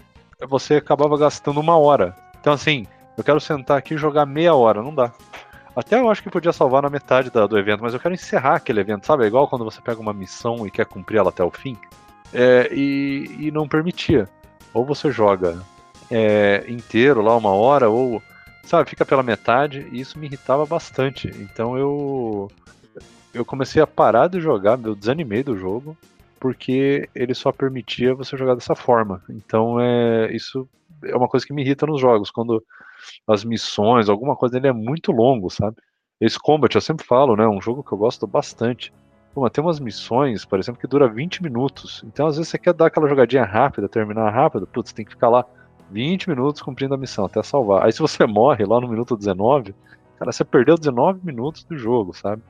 você acabava gastando uma hora. Então, assim, eu quero sentar aqui e jogar meia hora, não dá. Até eu acho que podia salvar na metade da, do evento, mas eu quero encerrar aquele evento, sabe? É igual quando você pega uma missão e quer cumprir ela até o fim. É, e, e não permitia. Ou você joga é, inteiro lá, uma hora, ou, sabe, fica pela metade, e isso me irritava bastante. Então eu. Eu comecei a parar de jogar, eu desanimei do jogo, porque ele só permitia você jogar dessa forma. Então é isso é uma coisa que me irrita nos jogos, quando as missões, alguma coisa dele é muito longo, sabe? Esse Combat, eu sempre falo, né? Um jogo que eu gosto bastante. Pô, tem umas missões, por exemplo, que dura 20 minutos. Então, às vezes, você quer dar aquela jogadinha rápida, terminar rápido, putz, tem que ficar lá 20 minutos cumprindo a missão até salvar. Aí, se você [LAUGHS] morre lá no minuto 19, cara, você perdeu 19 minutos do jogo, sabe?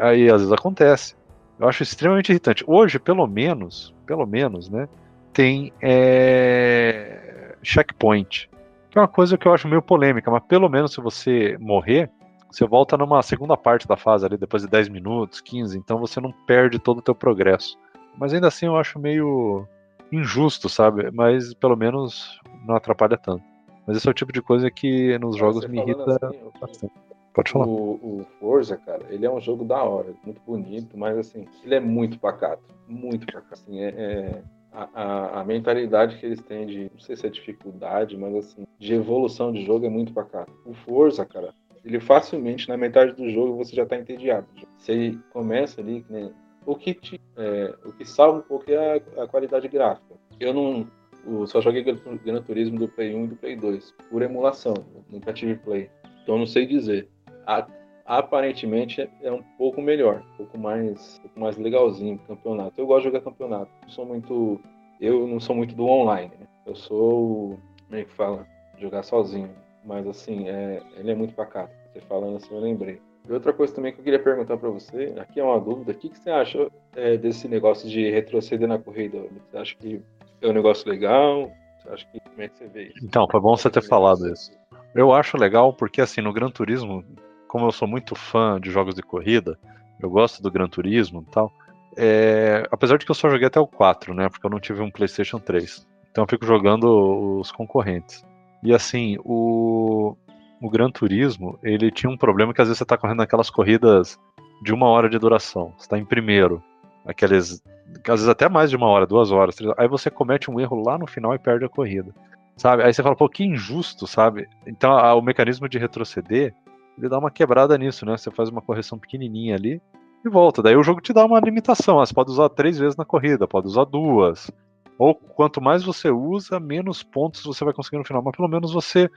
Aí, às vezes, acontece. Eu acho extremamente irritante. Hoje, pelo menos, pelo menos, né? Tem é... checkpoint que é uma coisa que eu acho meio polêmica, mas pelo menos se você morrer, você volta numa segunda parte da fase ali, depois de 10 minutos, 15, então você não perde todo o teu progresso. Mas ainda assim eu acho meio injusto, sabe? Mas pelo menos não atrapalha tanto. Mas esse é o tipo de coisa que nos jogos me irrita assim, bastante. Pode falar. O, o, Forza, cara, ele é um jogo da hora, muito bonito, mas assim, ele é muito pacato. Muito pacato. Assim, é, é a, a, a, mentalidade que eles têm de, não sei se é dificuldade, mas assim, de evolução de jogo é muito bacana. O Forza, cara, ele facilmente, na metade do jogo, você já tá entediado. Você começa ali, né, o que te, é, o que salva um pouco é a, a qualidade gráfica. Eu não, eu só joguei Gran Turismo do Play 1 e do Play 2, por emulação, nunca tive Play. Então não sei dizer. A, aparentemente é um pouco melhor, um pouco mais, um pouco mais legalzinho o campeonato. Eu gosto de jogar campeonato. Não sou muito, eu não sou muito do online. Né? Eu sou, como é que fala, jogar sozinho. Mas assim, é, ele é muito pacato. Você falando assim, eu lembrei. E outra coisa também que eu queria perguntar para você, aqui é uma dúvida, o que, que você acha é, desse negócio de retroceder na corrida? Você acha que é um negócio legal? Você acha que, como é que você vê isso? Então, foi bom você ter falado isso. Eu acho legal porque, assim, no Gran Turismo, como eu sou muito fã de jogos de corrida, eu gosto do Gran Turismo e tal. É, apesar de que eu só joguei até o 4, né? Porque eu não tive um PlayStation 3. Então eu fico jogando os concorrentes. E assim, o, o Gran Turismo, ele tinha um problema que às vezes você tá correndo aquelas corridas de uma hora de duração. Você tá em primeiro. Aqueles. Às vezes até mais de uma hora, duas horas. Três, aí você comete um erro lá no final e perde a corrida. Sabe? Aí você fala, pô, que injusto, sabe? Então a, o mecanismo de retroceder ele dá uma quebrada nisso, né? Você faz uma correção pequenininha ali e volta. Daí o jogo te dá uma limitação. Você pode usar três vezes na corrida, pode usar duas. Ou quanto mais você usa, menos pontos você vai conseguir no final. Mas pelo menos você,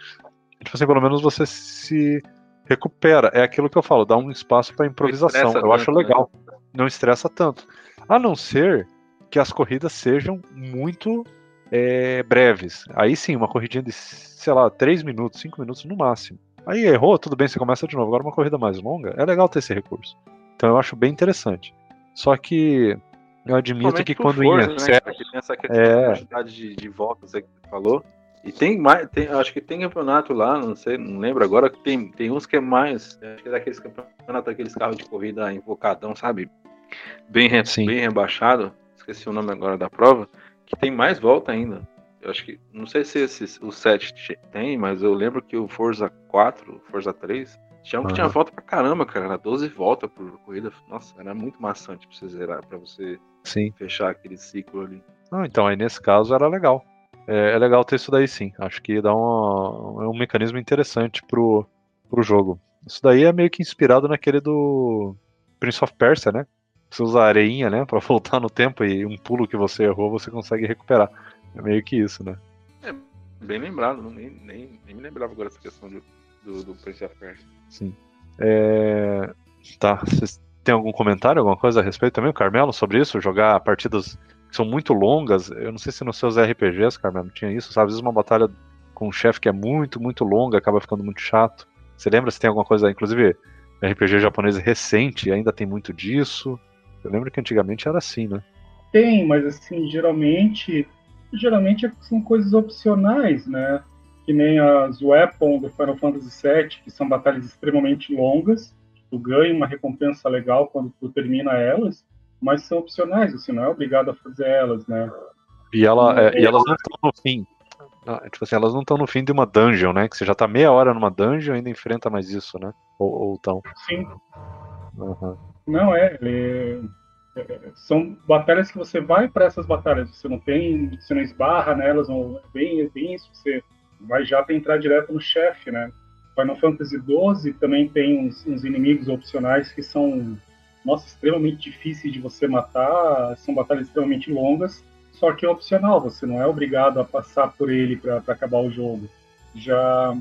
tipo assim, pelo menos você se recupera. É aquilo que eu falo, dá um espaço para improvisação. Eu tanto, acho né? legal. Né? Não estressa tanto. A não ser que as corridas sejam muito é, breves. Aí sim, uma corridinha de, sei lá, 3 minutos, 5 minutos no máximo. Aí errou, tudo bem, você começa de novo. Agora uma corrida mais longa, é legal ter esse recurso. Então eu acho bem interessante. Só que eu admito que quando Forza, em né, tem essa questão é... quantidade de, de voltas aí que você falou. E tem mais, tem, acho que tem campeonato lá, não sei, não lembro agora, que tem, tem uns que é mais, acho que é daqueles campeonatos, aqueles carros de corrida invocadão, sabe? Bem, re, bem rebaixado, esqueci o nome agora da prova, que tem mais volta ainda. Eu acho que, não sei se esse, o 7 tem, mas eu lembro que o Forza 4, Forza 3, tinha um que uhum. tinha volta pra caramba, cara. Era 12 voltas por corrida. Nossa, era muito maçante pra você zerar, pra você sim. fechar aquele ciclo ali. Ah, então aí nesse caso era legal. É, é, legal ter isso daí sim. Acho que dá uma, é um mecanismo interessante pro, pro jogo. Isso daí é meio que inspirado naquele do Prince of Persia, né? Você usa areinha, né? [LAUGHS] Pra voltar no tempo e um pulo que você errou você consegue recuperar. É meio que isso, né? É, bem lembrado, nem, nem, nem me lembrava agora essa questão de, do, do Prince of Persia. Sim. É... Tá, vocês têm algum comentário, alguma coisa a respeito também, Carmelo, sobre isso? Jogar partidas são muito longas. Eu não sei se nos seus RPGs, Carmelo, tinha isso, sabe? Às vezes uma batalha com um chefe que é muito, muito longa acaba ficando muito chato. Você lembra se tem alguma coisa, inclusive RPG japonês recente ainda tem muito disso? Eu lembro que antigamente era assim, né? Tem, mas assim, geralmente geralmente são coisas opcionais, né? Que nem as Weapon do Final Fantasy VII, que são batalhas extremamente longas. Tu ganha uma recompensa legal quando tu termina elas, mas são opcionais, você não é obrigado a fazer elas, né? E, ela, é, e elas não estão no fim. Ah, tipo assim, elas não estão no fim de uma dungeon, né? Que você já tá meia hora numa dungeon e ainda enfrenta mais isso, né? Ou, ou tão. Sim. Uhum. Não, é, é são batalhas que você vai para essas batalhas, você não tem, você não esbarra nelas, não, é bem, é bem isso, você vai já para entrar direto no chefe, né? Final Fantasy XII também tem uns, uns, inimigos opcionais que são, nossa, extremamente difíceis de você matar, são batalhas extremamente longas, só que é opcional, você não é obrigado a passar por ele para acabar o jogo. Já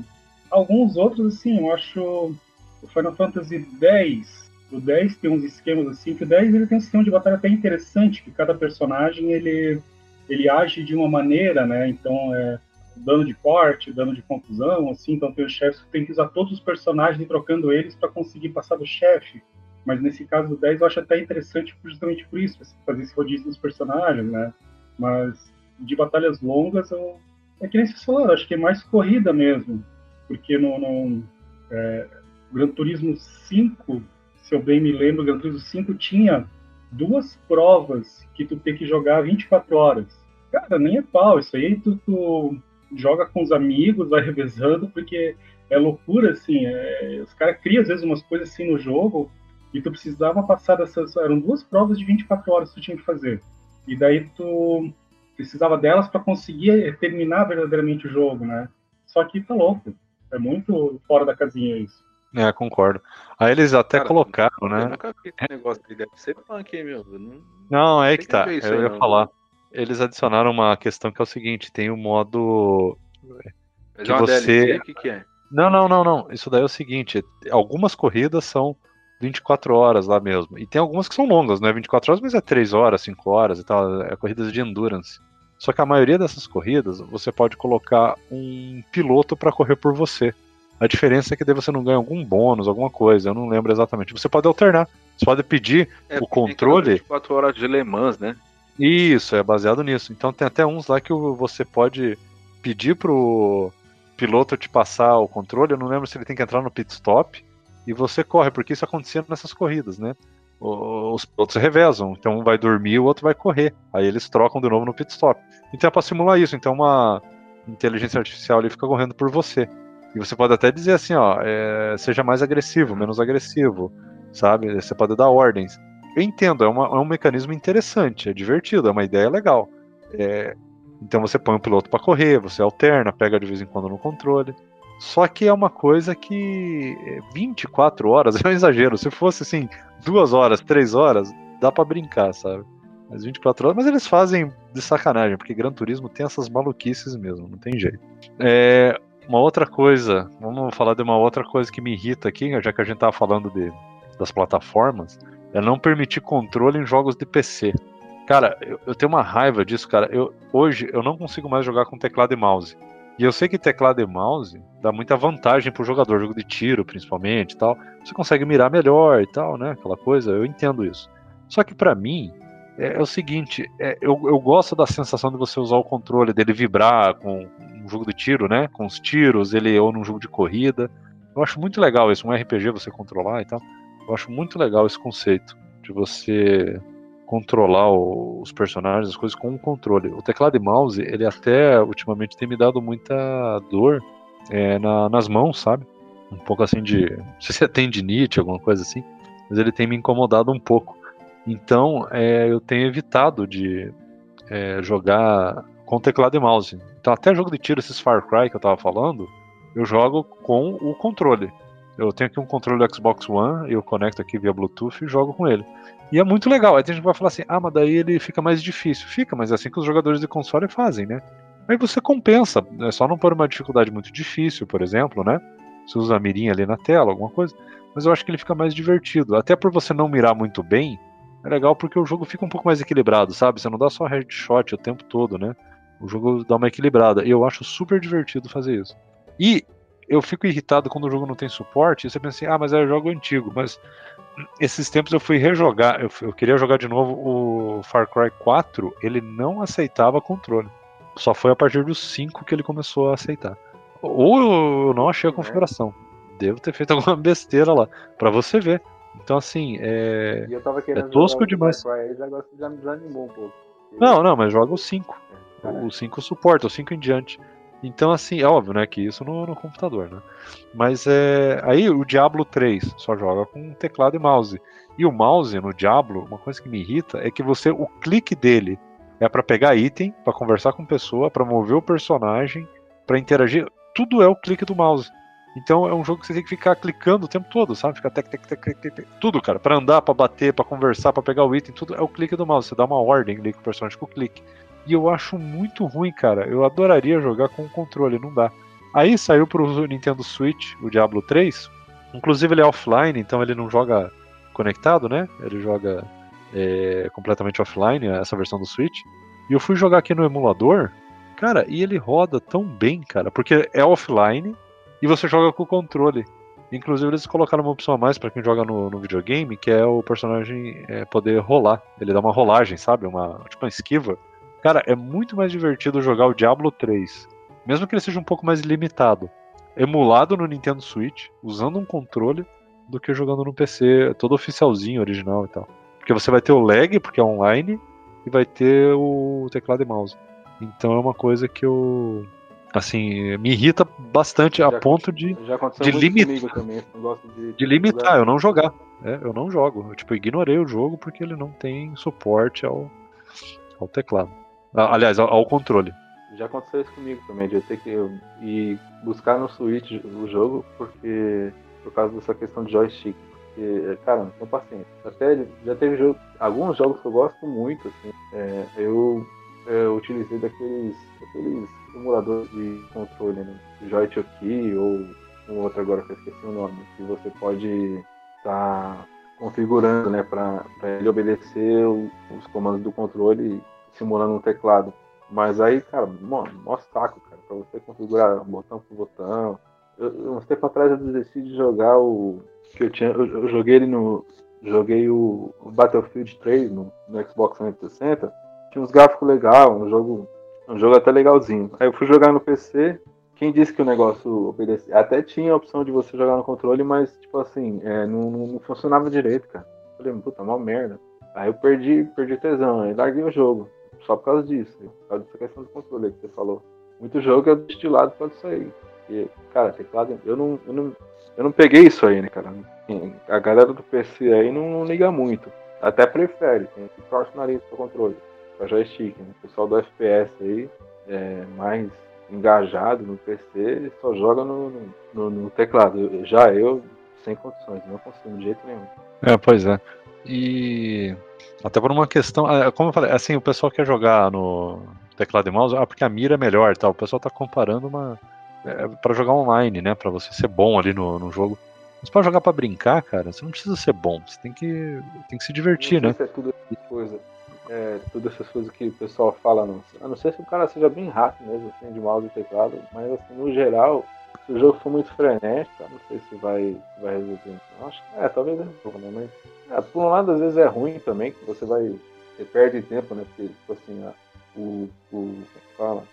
alguns outros, assim, eu acho o Final Fantasy X o 10 tem uns esquemas assim, que o 10 ele tem um sistema de batalha até interessante, que cada personagem ele, ele age de uma maneira, né? Então é dano de corte, dano de confusão, assim, então tem os chefes que tem que usar todos os personagens e trocando eles para conseguir passar do chefe. Mas nesse caso do 10 eu acho até interessante justamente por isso, fazer esse rodízio dos personagens, né? Mas de batalhas longas, eu, é que nem vocês falaram, acho que é mais corrida mesmo. Porque no, no é, Gran Turismo 5 se eu bem me lembro, Gran Turismo 5 tinha duas provas que tu tem que jogar 24 horas. Cara, nem é pau, isso aí tu, tu joga com os amigos, vai [LAUGHS] revezando, porque é loucura, assim, é, os caras criam às vezes umas coisas assim no jogo e tu precisava passar dessas, eram duas provas de 24 horas que tu tinha que fazer. E daí tu precisava delas para conseguir terminar verdadeiramente o jogo, né? Só que tá louco, é muito fora da casinha isso. É, concordo. Aí eles até Cara, colocaram, né? Eu nunca vi esse negócio de deve ser punk, meu. Não, não é que tá. Eu ia não. falar. Eles adicionaram uma questão que é o seguinte: tem o um modo. Mas que é você. DLC, que, que é? Não, não, não, não. Isso daí é o seguinte: algumas corridas são 24 horas lá mesmo. E tem algumas que são longas, não é 24 horas, mas é 3 horas, 5 horas e tal. É corridas de endurance. Só que a maioria dessas corridas você pode colocar um piloto para correr por você. A diferença é que daí você não ganha algum bônus, alguma coisa, eu não lembro exatamente. Você pode alternar. Você pode pedir é, o controle. 4 horas de Le Mans, né? Isso, é baseado nisso. Então tem até uns lá que você pode pedir pro piloto te passar o controle. Eu não lembro se ele tem que entrar no pit stop e você corre, porque isso acontecia nessas corridas, né? Os pilotos revezam, então um vai dormir, o outro vai correr. Aí eles trocam de novo no pit stop. Então é para simular isso. Então uma inteligência artificial ali fica correndo por você. E você pode até dizer assim, ó, é, seja mais agressivo, menos agressivo, sabe? Você pode dar ordens. Eu entendo, é, uma, é um mecanismo interessante, é divertido, é uma ideia legal. É, então você põe o piloto para correr, você alterna, pega de vez em quando no controle. Só que é uma coisa que 24 horas [LAUGHS] é um exagero. Se fosse assim, duas horas, três horas, dá para brincar, sabe? Mas 24 horas, mas eles fazem de sacanagem, porque Gran Turismo tem essas maluquices mesmo, não tem jeito. É, uma outra coisa, vamos falar de uma outra coisa que me irrita aqui, já que a gente tava falando de, das plataformas, é não permitir controle em jogos de PC. Cara, eu, eu tenho uma raiva disso, cara. Eu, hoje eu não consigo mais jogar com teclado e mouse. E eu sei que teclado e mouse dá muita vantagem pro jogador, jogo de tiro principalmente tal. Você consegue mirar melhor e tal, né? Aquela coisa, eu entendo isso. Só que para mim, é, é, o seguinte, é, eu, eu gosto da sensação de você usar o controle, dele vibrar com um jogo de tiro, né? Com os tiros, ele ou num jogo de corrida. Eu acho muito legal isso, um RPG você controlar e tal. Eu acho muito legal esse conceito de você controlar os personagens, as coisas com um controle. O teclado e mouse, ele até ultimamente tem me dado muita dor é, na, nas mãos, sabe? Um pouco assim de. Não sei se é tendinite, alguma coisa assim, mas ele tem me incomodado um pouco. Então, é, eu tenho evitado de é, jogar com teclado e mouse. Então, até jogo de tiro, esses Far Cry que eu tava falando, eu jogo com o controle. Eu tenho aqui um controle do Xbox One, eu conecto aqui via Bluetooth e jogo com ele. E é muito legal. Aí tem gente que vai falar assim: ah, mas daí ele fica mais difícil. Fica, mas é assim que os jogadores de console fazem, né? Aí você compensa. É só não pôr uma dificuldade muito difícil, por exemplo, né? Você usa a mirinha ali na tela, alguma coisa. Mas eu acho que ele fica mais divertido. Até por você não mirar muito bem, é legal porque o jogo fica um pouco mais equilibrado, sabe? Você não dá só headshot o tempo todo, né? O jogo dá uma equilibrada. E eu acho super divertido fazer isso. E eu fico irritado quando o jogo não tem suporte. E você pensa assim, ah, mas é jogo antigo. Mas esses tempos eu fui rejogar. Eu, eu queria jogar de novo o Far Cry 4. Ele não aceitava controle. Só foi a partir dos 5 que ele começou a aceitar. Ou eu não achei a é. configuração. Devo ter feito [LAUGHS] alguma besteira lá. para você ver. Então, assim, é. é tosco demais. Cry, agora já me desanimou um pouco. Não, não, mas joga o 5. É, o 5 suporta, o 5 em diante. Então, assim, é óbvio, né, que isso no, no computador, né? Mas é, aí o Diablo 3 só joga com teclado e mouse. E o mouse no Diablo, uma coisa que me irrita é que você, o clique dele é para pegar item, para conversar com pessoa, para mover o personagem, para interagir. Tudo é o clique do mouse. Então é um jogo que você tem que ficar clicando o tempo todo, sabe? Ficar tec, tec, tec, tec, tec, tudo, cara. Para andar, para bater, para conversar, para pegar o item, tudo é o clique do mouse. Você dá uma ordem ali com o personagem com o clique. E eu acho muito ruim, cara. Eu adoraria jogar com o controle, não dá. Aí saiu pro Nintendo Switch o Diablo 3. Inclusive ele é offline, então ele não joga conectado, né? Ele joga é, completamente offline, essa versão do Switch. E eu fui jogar aqui no emulador, cara, e ele roda tão bem, cara, porque é offline, e você joga com o controle. Inclusive, eles colocaram uma opção a mais para quem joga no, no, videogame, que é o personagem é, poder rolar. Ele dá uma rolagem, sabe? Uma, tipo uma esquiva. Cara, é muito mais divertido jogar o Diablo 3, mesmo que ele seja um pouco mais limitado, emulado no Nintendo Switch, usando um controle, do que jogando no PC todo oficialzinho, original e tal. Porque você vai ter o lag, porque é online, e vai ter o teclado e mouse. Então é uma coisa que eu assim, me irrita bastante já, a ponto de, de limitar. Também, de, de limitar, eu não jogar. É, eu não jogo. Eu, tipo, ignorei o jogo porque ele não tem suporte ao, ao teclado. Aliás, ao, controle. Já aconteceu isso comigo também, de eu ter que ir buscar no Switch o jogo porque por causa dessa questão de joystick. Porque, cara, não tenho paciência. Até já teve jogo, alguns jogos que eu gosto muito, assim. É, eu, eu utilizei daqueles, daqueles emuladores de controle, né? Joy-Choki ou um outro agora que eu esqueci o nome, que você pode estar tá configurando, né, para ele obedecer os comandos do controle simulando um teclado. Mas aí, cara, mano, mó saco, cara, pra você configurar botão por botão. Eu, uns tempo atrás eu desisti de jogar o. que eu tinha. Eu, eu joguei ele no. Joguei o, Battlefield 3 no, no Xbox 360. Tinha uns gráficos legais, um jogo um jogo até legalzinho. Aí eu fui jogar no PC. Quem disse que o negócio obedecia? Até tinha a opção de você jogar no controle, mas, tipo assim, é, não, não, funcionava direito, cara. Falei, puta, mal merda. Aí eu perdi, perdi tesão, aí larguei o jogo. Só por causa disso. Por causa dessa questão do controle que você falou. Muito jogo é destilado por causa disso aí. Cara, teclado. Eu não, eu, não, eu não peguei isso aí, né, cara? A galera do PC aí não, não liga muito. Até prefere, tem que torce o nariz pro controle para joystick. Né? O pessoal do FPS aí, é, mais engajado no PC, só joga no, no, no, teclado. Já eu, sem condições, não consigo de jeito nenhum. É, pois é. E até por uma questão, é, como eu falei, assim, o pessoal quer jogar no teclado e mouse, ah, porque a mira é melhor, tal. O pessoal tá comparando uma é, para jogar online, né, para você ser bom ali no, no jogo. Mas para jogar para brincar, cara, você não precisa ser bom, você tem que tem que se divertir, não né? Isso é tudo coisa é, todas essas coisas que o pessoal fala, não. A não ser se o cara seja bem rápido mesmo, assim, de mouse e teclado, mas assim, no geral, se o jogo for muito frenético, não sei se vai, vai resolver. Acho que é, talvez resolva, né? Mas é, por um lado, às vezes é ruim também, que você vai. Você perde tempo, né? Porque, tipo assim, a, o, o. Fala,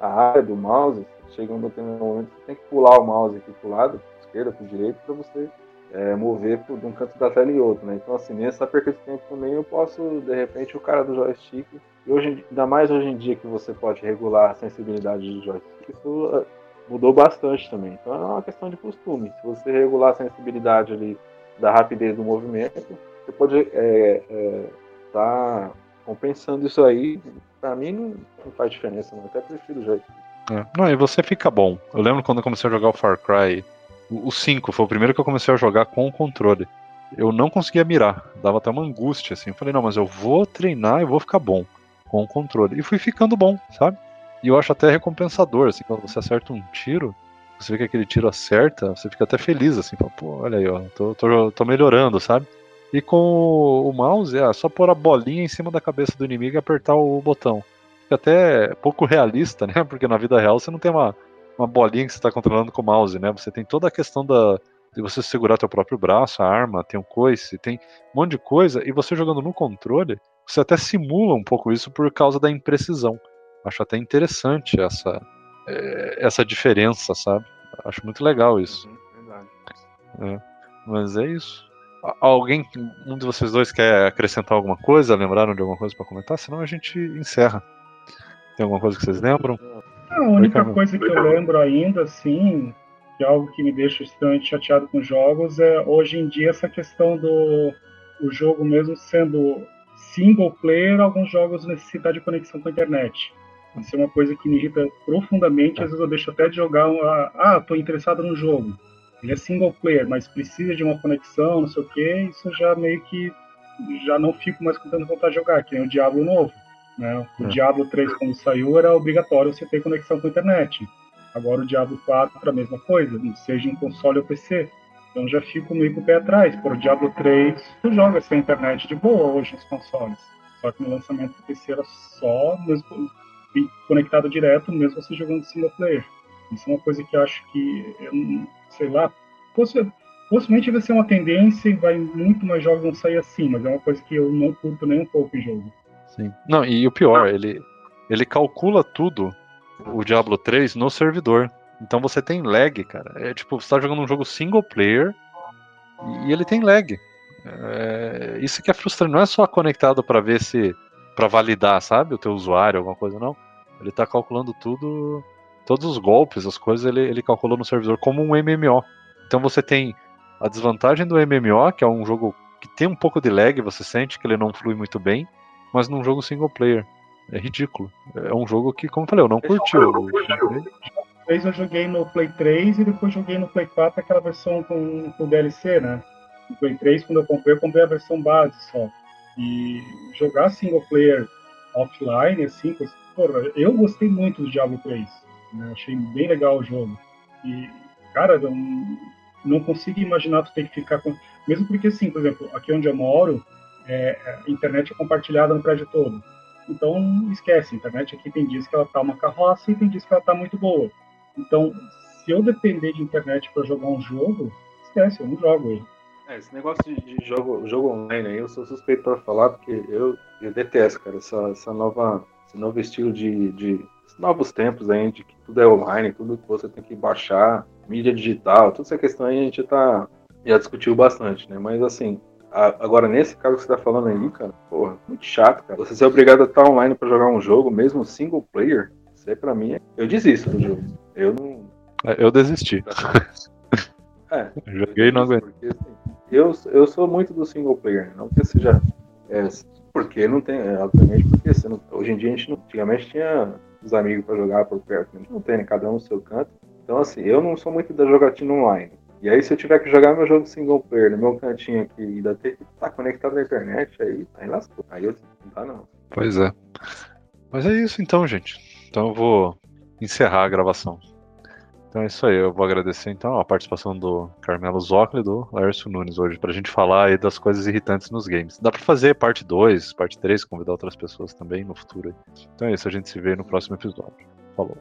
a área do mouse, chega um determinado momento, você tem que pular o mouse aqui pro lado, pro esquerda, pro direito, para você é, mover por, de um canto da tela e outro, né? Então, assim, nessa perca de tempo também eu posso, de repente, o cara do joystick, e hoje, ainda mais hoje em dia que você pode regular a sensibilidade do joystick, isso é, mudou bastante também. Então, é uma questão de costume. Se você regular a sensibilidade ali da rapidez do movimento, você pode estar é, é, tá compensando isso aí. Para mim, não, não, faz diferença, não. Eu até prefiro o joystick. É. Não, e você fica bom. Eu lembro quando eu comecei a jogar o Far Cry o 5 foi o primeiro que eu comecei a jogar com o controle. Eu não conseguia mirar, dava até uma angústia assim. Eu falei, não, mas eu vou treinar e vou ficar bom com o controle. E fui ficando bom, sabe? E eu acho até recompensador, assim, quando você acerta um tiro, você vê que aquele tiro acerta, você fica até feliz, assim, fala, pô, olha aí, ó, tô, tô, tô melhorando, sabe? E com o mouse, é só pôr a bolinha em cima da cabeça do inimigo e apertar o botão. Fica até pouco realista, [LAUGHS] né? Porque na vida real você não tem uma, uma bolinha que você está controlando com o mouse, né? Você tem toda a questão da, de você segurar teu próprio braço, a arma, tem o coice, tem um monte de coisa, e você jogando no controle, você até simula um pouco isso por causa da imprecisão. Acho até interessante essa, é, essa diferença, sabe? Acho muito legal isso. Uhum, é, mas é isso. Alguém, um de vocês dois quer acrescentar alguma coisa? Lembraram de alguma coisa para comentar? Senão a gente encerra. Tem alguma coisa que vocês lembram? A única coisa que eu lembro ainda, assim, que é algo que me deixa extremamente chateado com jogos, é hoje em dia essa questão do o jogo mesmo sendo single player, alguns jogos necessitam de conexão com a internet. Isso é uma coisa que me irrita profundamente, às vezes eu deixo até de jogar, uma, ah, tô interessado no jogo. Ele é single player, mas precisa de uma conexão, não sei o que, isso já meio que já não fico mais com tanta vontade de jogar, que nem o Diablo novo. Né? O é. Diablo 3, quando saiu, era obrigatório você ter conexão com a internet. Agora o Diablo 4 a mesma coisa, seja em console ou PC. Então já fico meio com o pé atrás. Por o Diablo 3, tu joga sem internet de boa hoje nos consoles. Só que no lançamento do PC era só mesmo, conectado direto, mesmo você jogando single player. Isso é uma coisa que eu acho que, eu, sei lá, possivelmente vai ser uma tendência e vai muito mais jogos vão sair assim, mas é uma coisa que eu não curto nem um pouco em jogo. Sim. Não, e o pior, ele, ele calcula tudo, o Diablo 3, no servidor. Então você tem lag, cara. É tipo, você tá jogando um jogo single player e ele tem lag. É, isso que é frustrante. Não é só conectado para ver se. Para validar, sabe? O teu usuário, alguma coisa, não. Ele tá calculando tudo. Todos os golpes, as coisas, ele, ele calculou no servidor como um MMO. Então você tem a desvantagem do MMO, que é um jogo que tem um pouco de lag, você sente que ele não flui muito bem mas num jogo single player. É ridículo. É um jogo que, como eu falei, eu não curti o vez eu joguei no Play 3 e depois joguei no Play 4 aquela versão com, com DLC, né? No Play 3, quando eu comprei, eu comprei a versão base só. E jogar single player offline, assim, porra, eu gostei muito do Diablo 3. Né? Achei bem legal o jogo. E, cara, não, não consigo imaginar tu ter que ficar com. Mesmo porque, assim, por exemplo, aqui onde eu moro, é, a internet é compartilhada no prédio todo. Então, esquece, a internet aqui tem dias que ela tá uma carroça e tem dias que ela tá muito boa. Então, se eu depender de internet para jogar um jogo, esquece, eu não jogo ele. É, esse negócio de, de, jogo, jogo online aí, eu sou suspeito para falar, porque eu, eu detesto, cara, essa, essa nova, esse novo estilo de, de novos tempos aí, de que tudo é online, tudo que você tem que baixar, mídia digital, toda essa questão aí a gente tá, já discutiu bastante, né? Mas assim, Agora, nesse caso que você tá falando aí, cara, porra, muito chato, cara. Você ser obrigado a estar online para jogar um jogo, mesmo single player, isso aí pra mim, é... eu desisto do jogo. Eu não. É, eu desisti. [LAUGHS] É. Joguei e não aguento. Porque, assim, eu, eu sou muito do single player, não porque seja. É, porque não tem, é, obviamente, porque não, hoje em dia a gente não. Antigamente tinha os amigos para jogar por perto. A gente não tem, né? Cada um no seu canto. Então, assim, eu não sou muito da jogatina online. E aí, se eu tiver que jogar meu jogo single player no meu cantinho aqui e ainda ter que estar conectado na internet, aí, aí lascou. Aí eu não tá não. Pois é. Mas é isso então, gente. Então eu vou encerrar a gravação. Então é isso aí, eu vou agradecer então a participação do Carmelo Zocoli e do Laércio Nunes hoje, pra gente falar aí das coisas irritantes nos games. Dá pra fazer parte 2, parte 3, convidar outras pessoas também no futuro. Então é isso, a gente se vê no próximo episódio. Falou.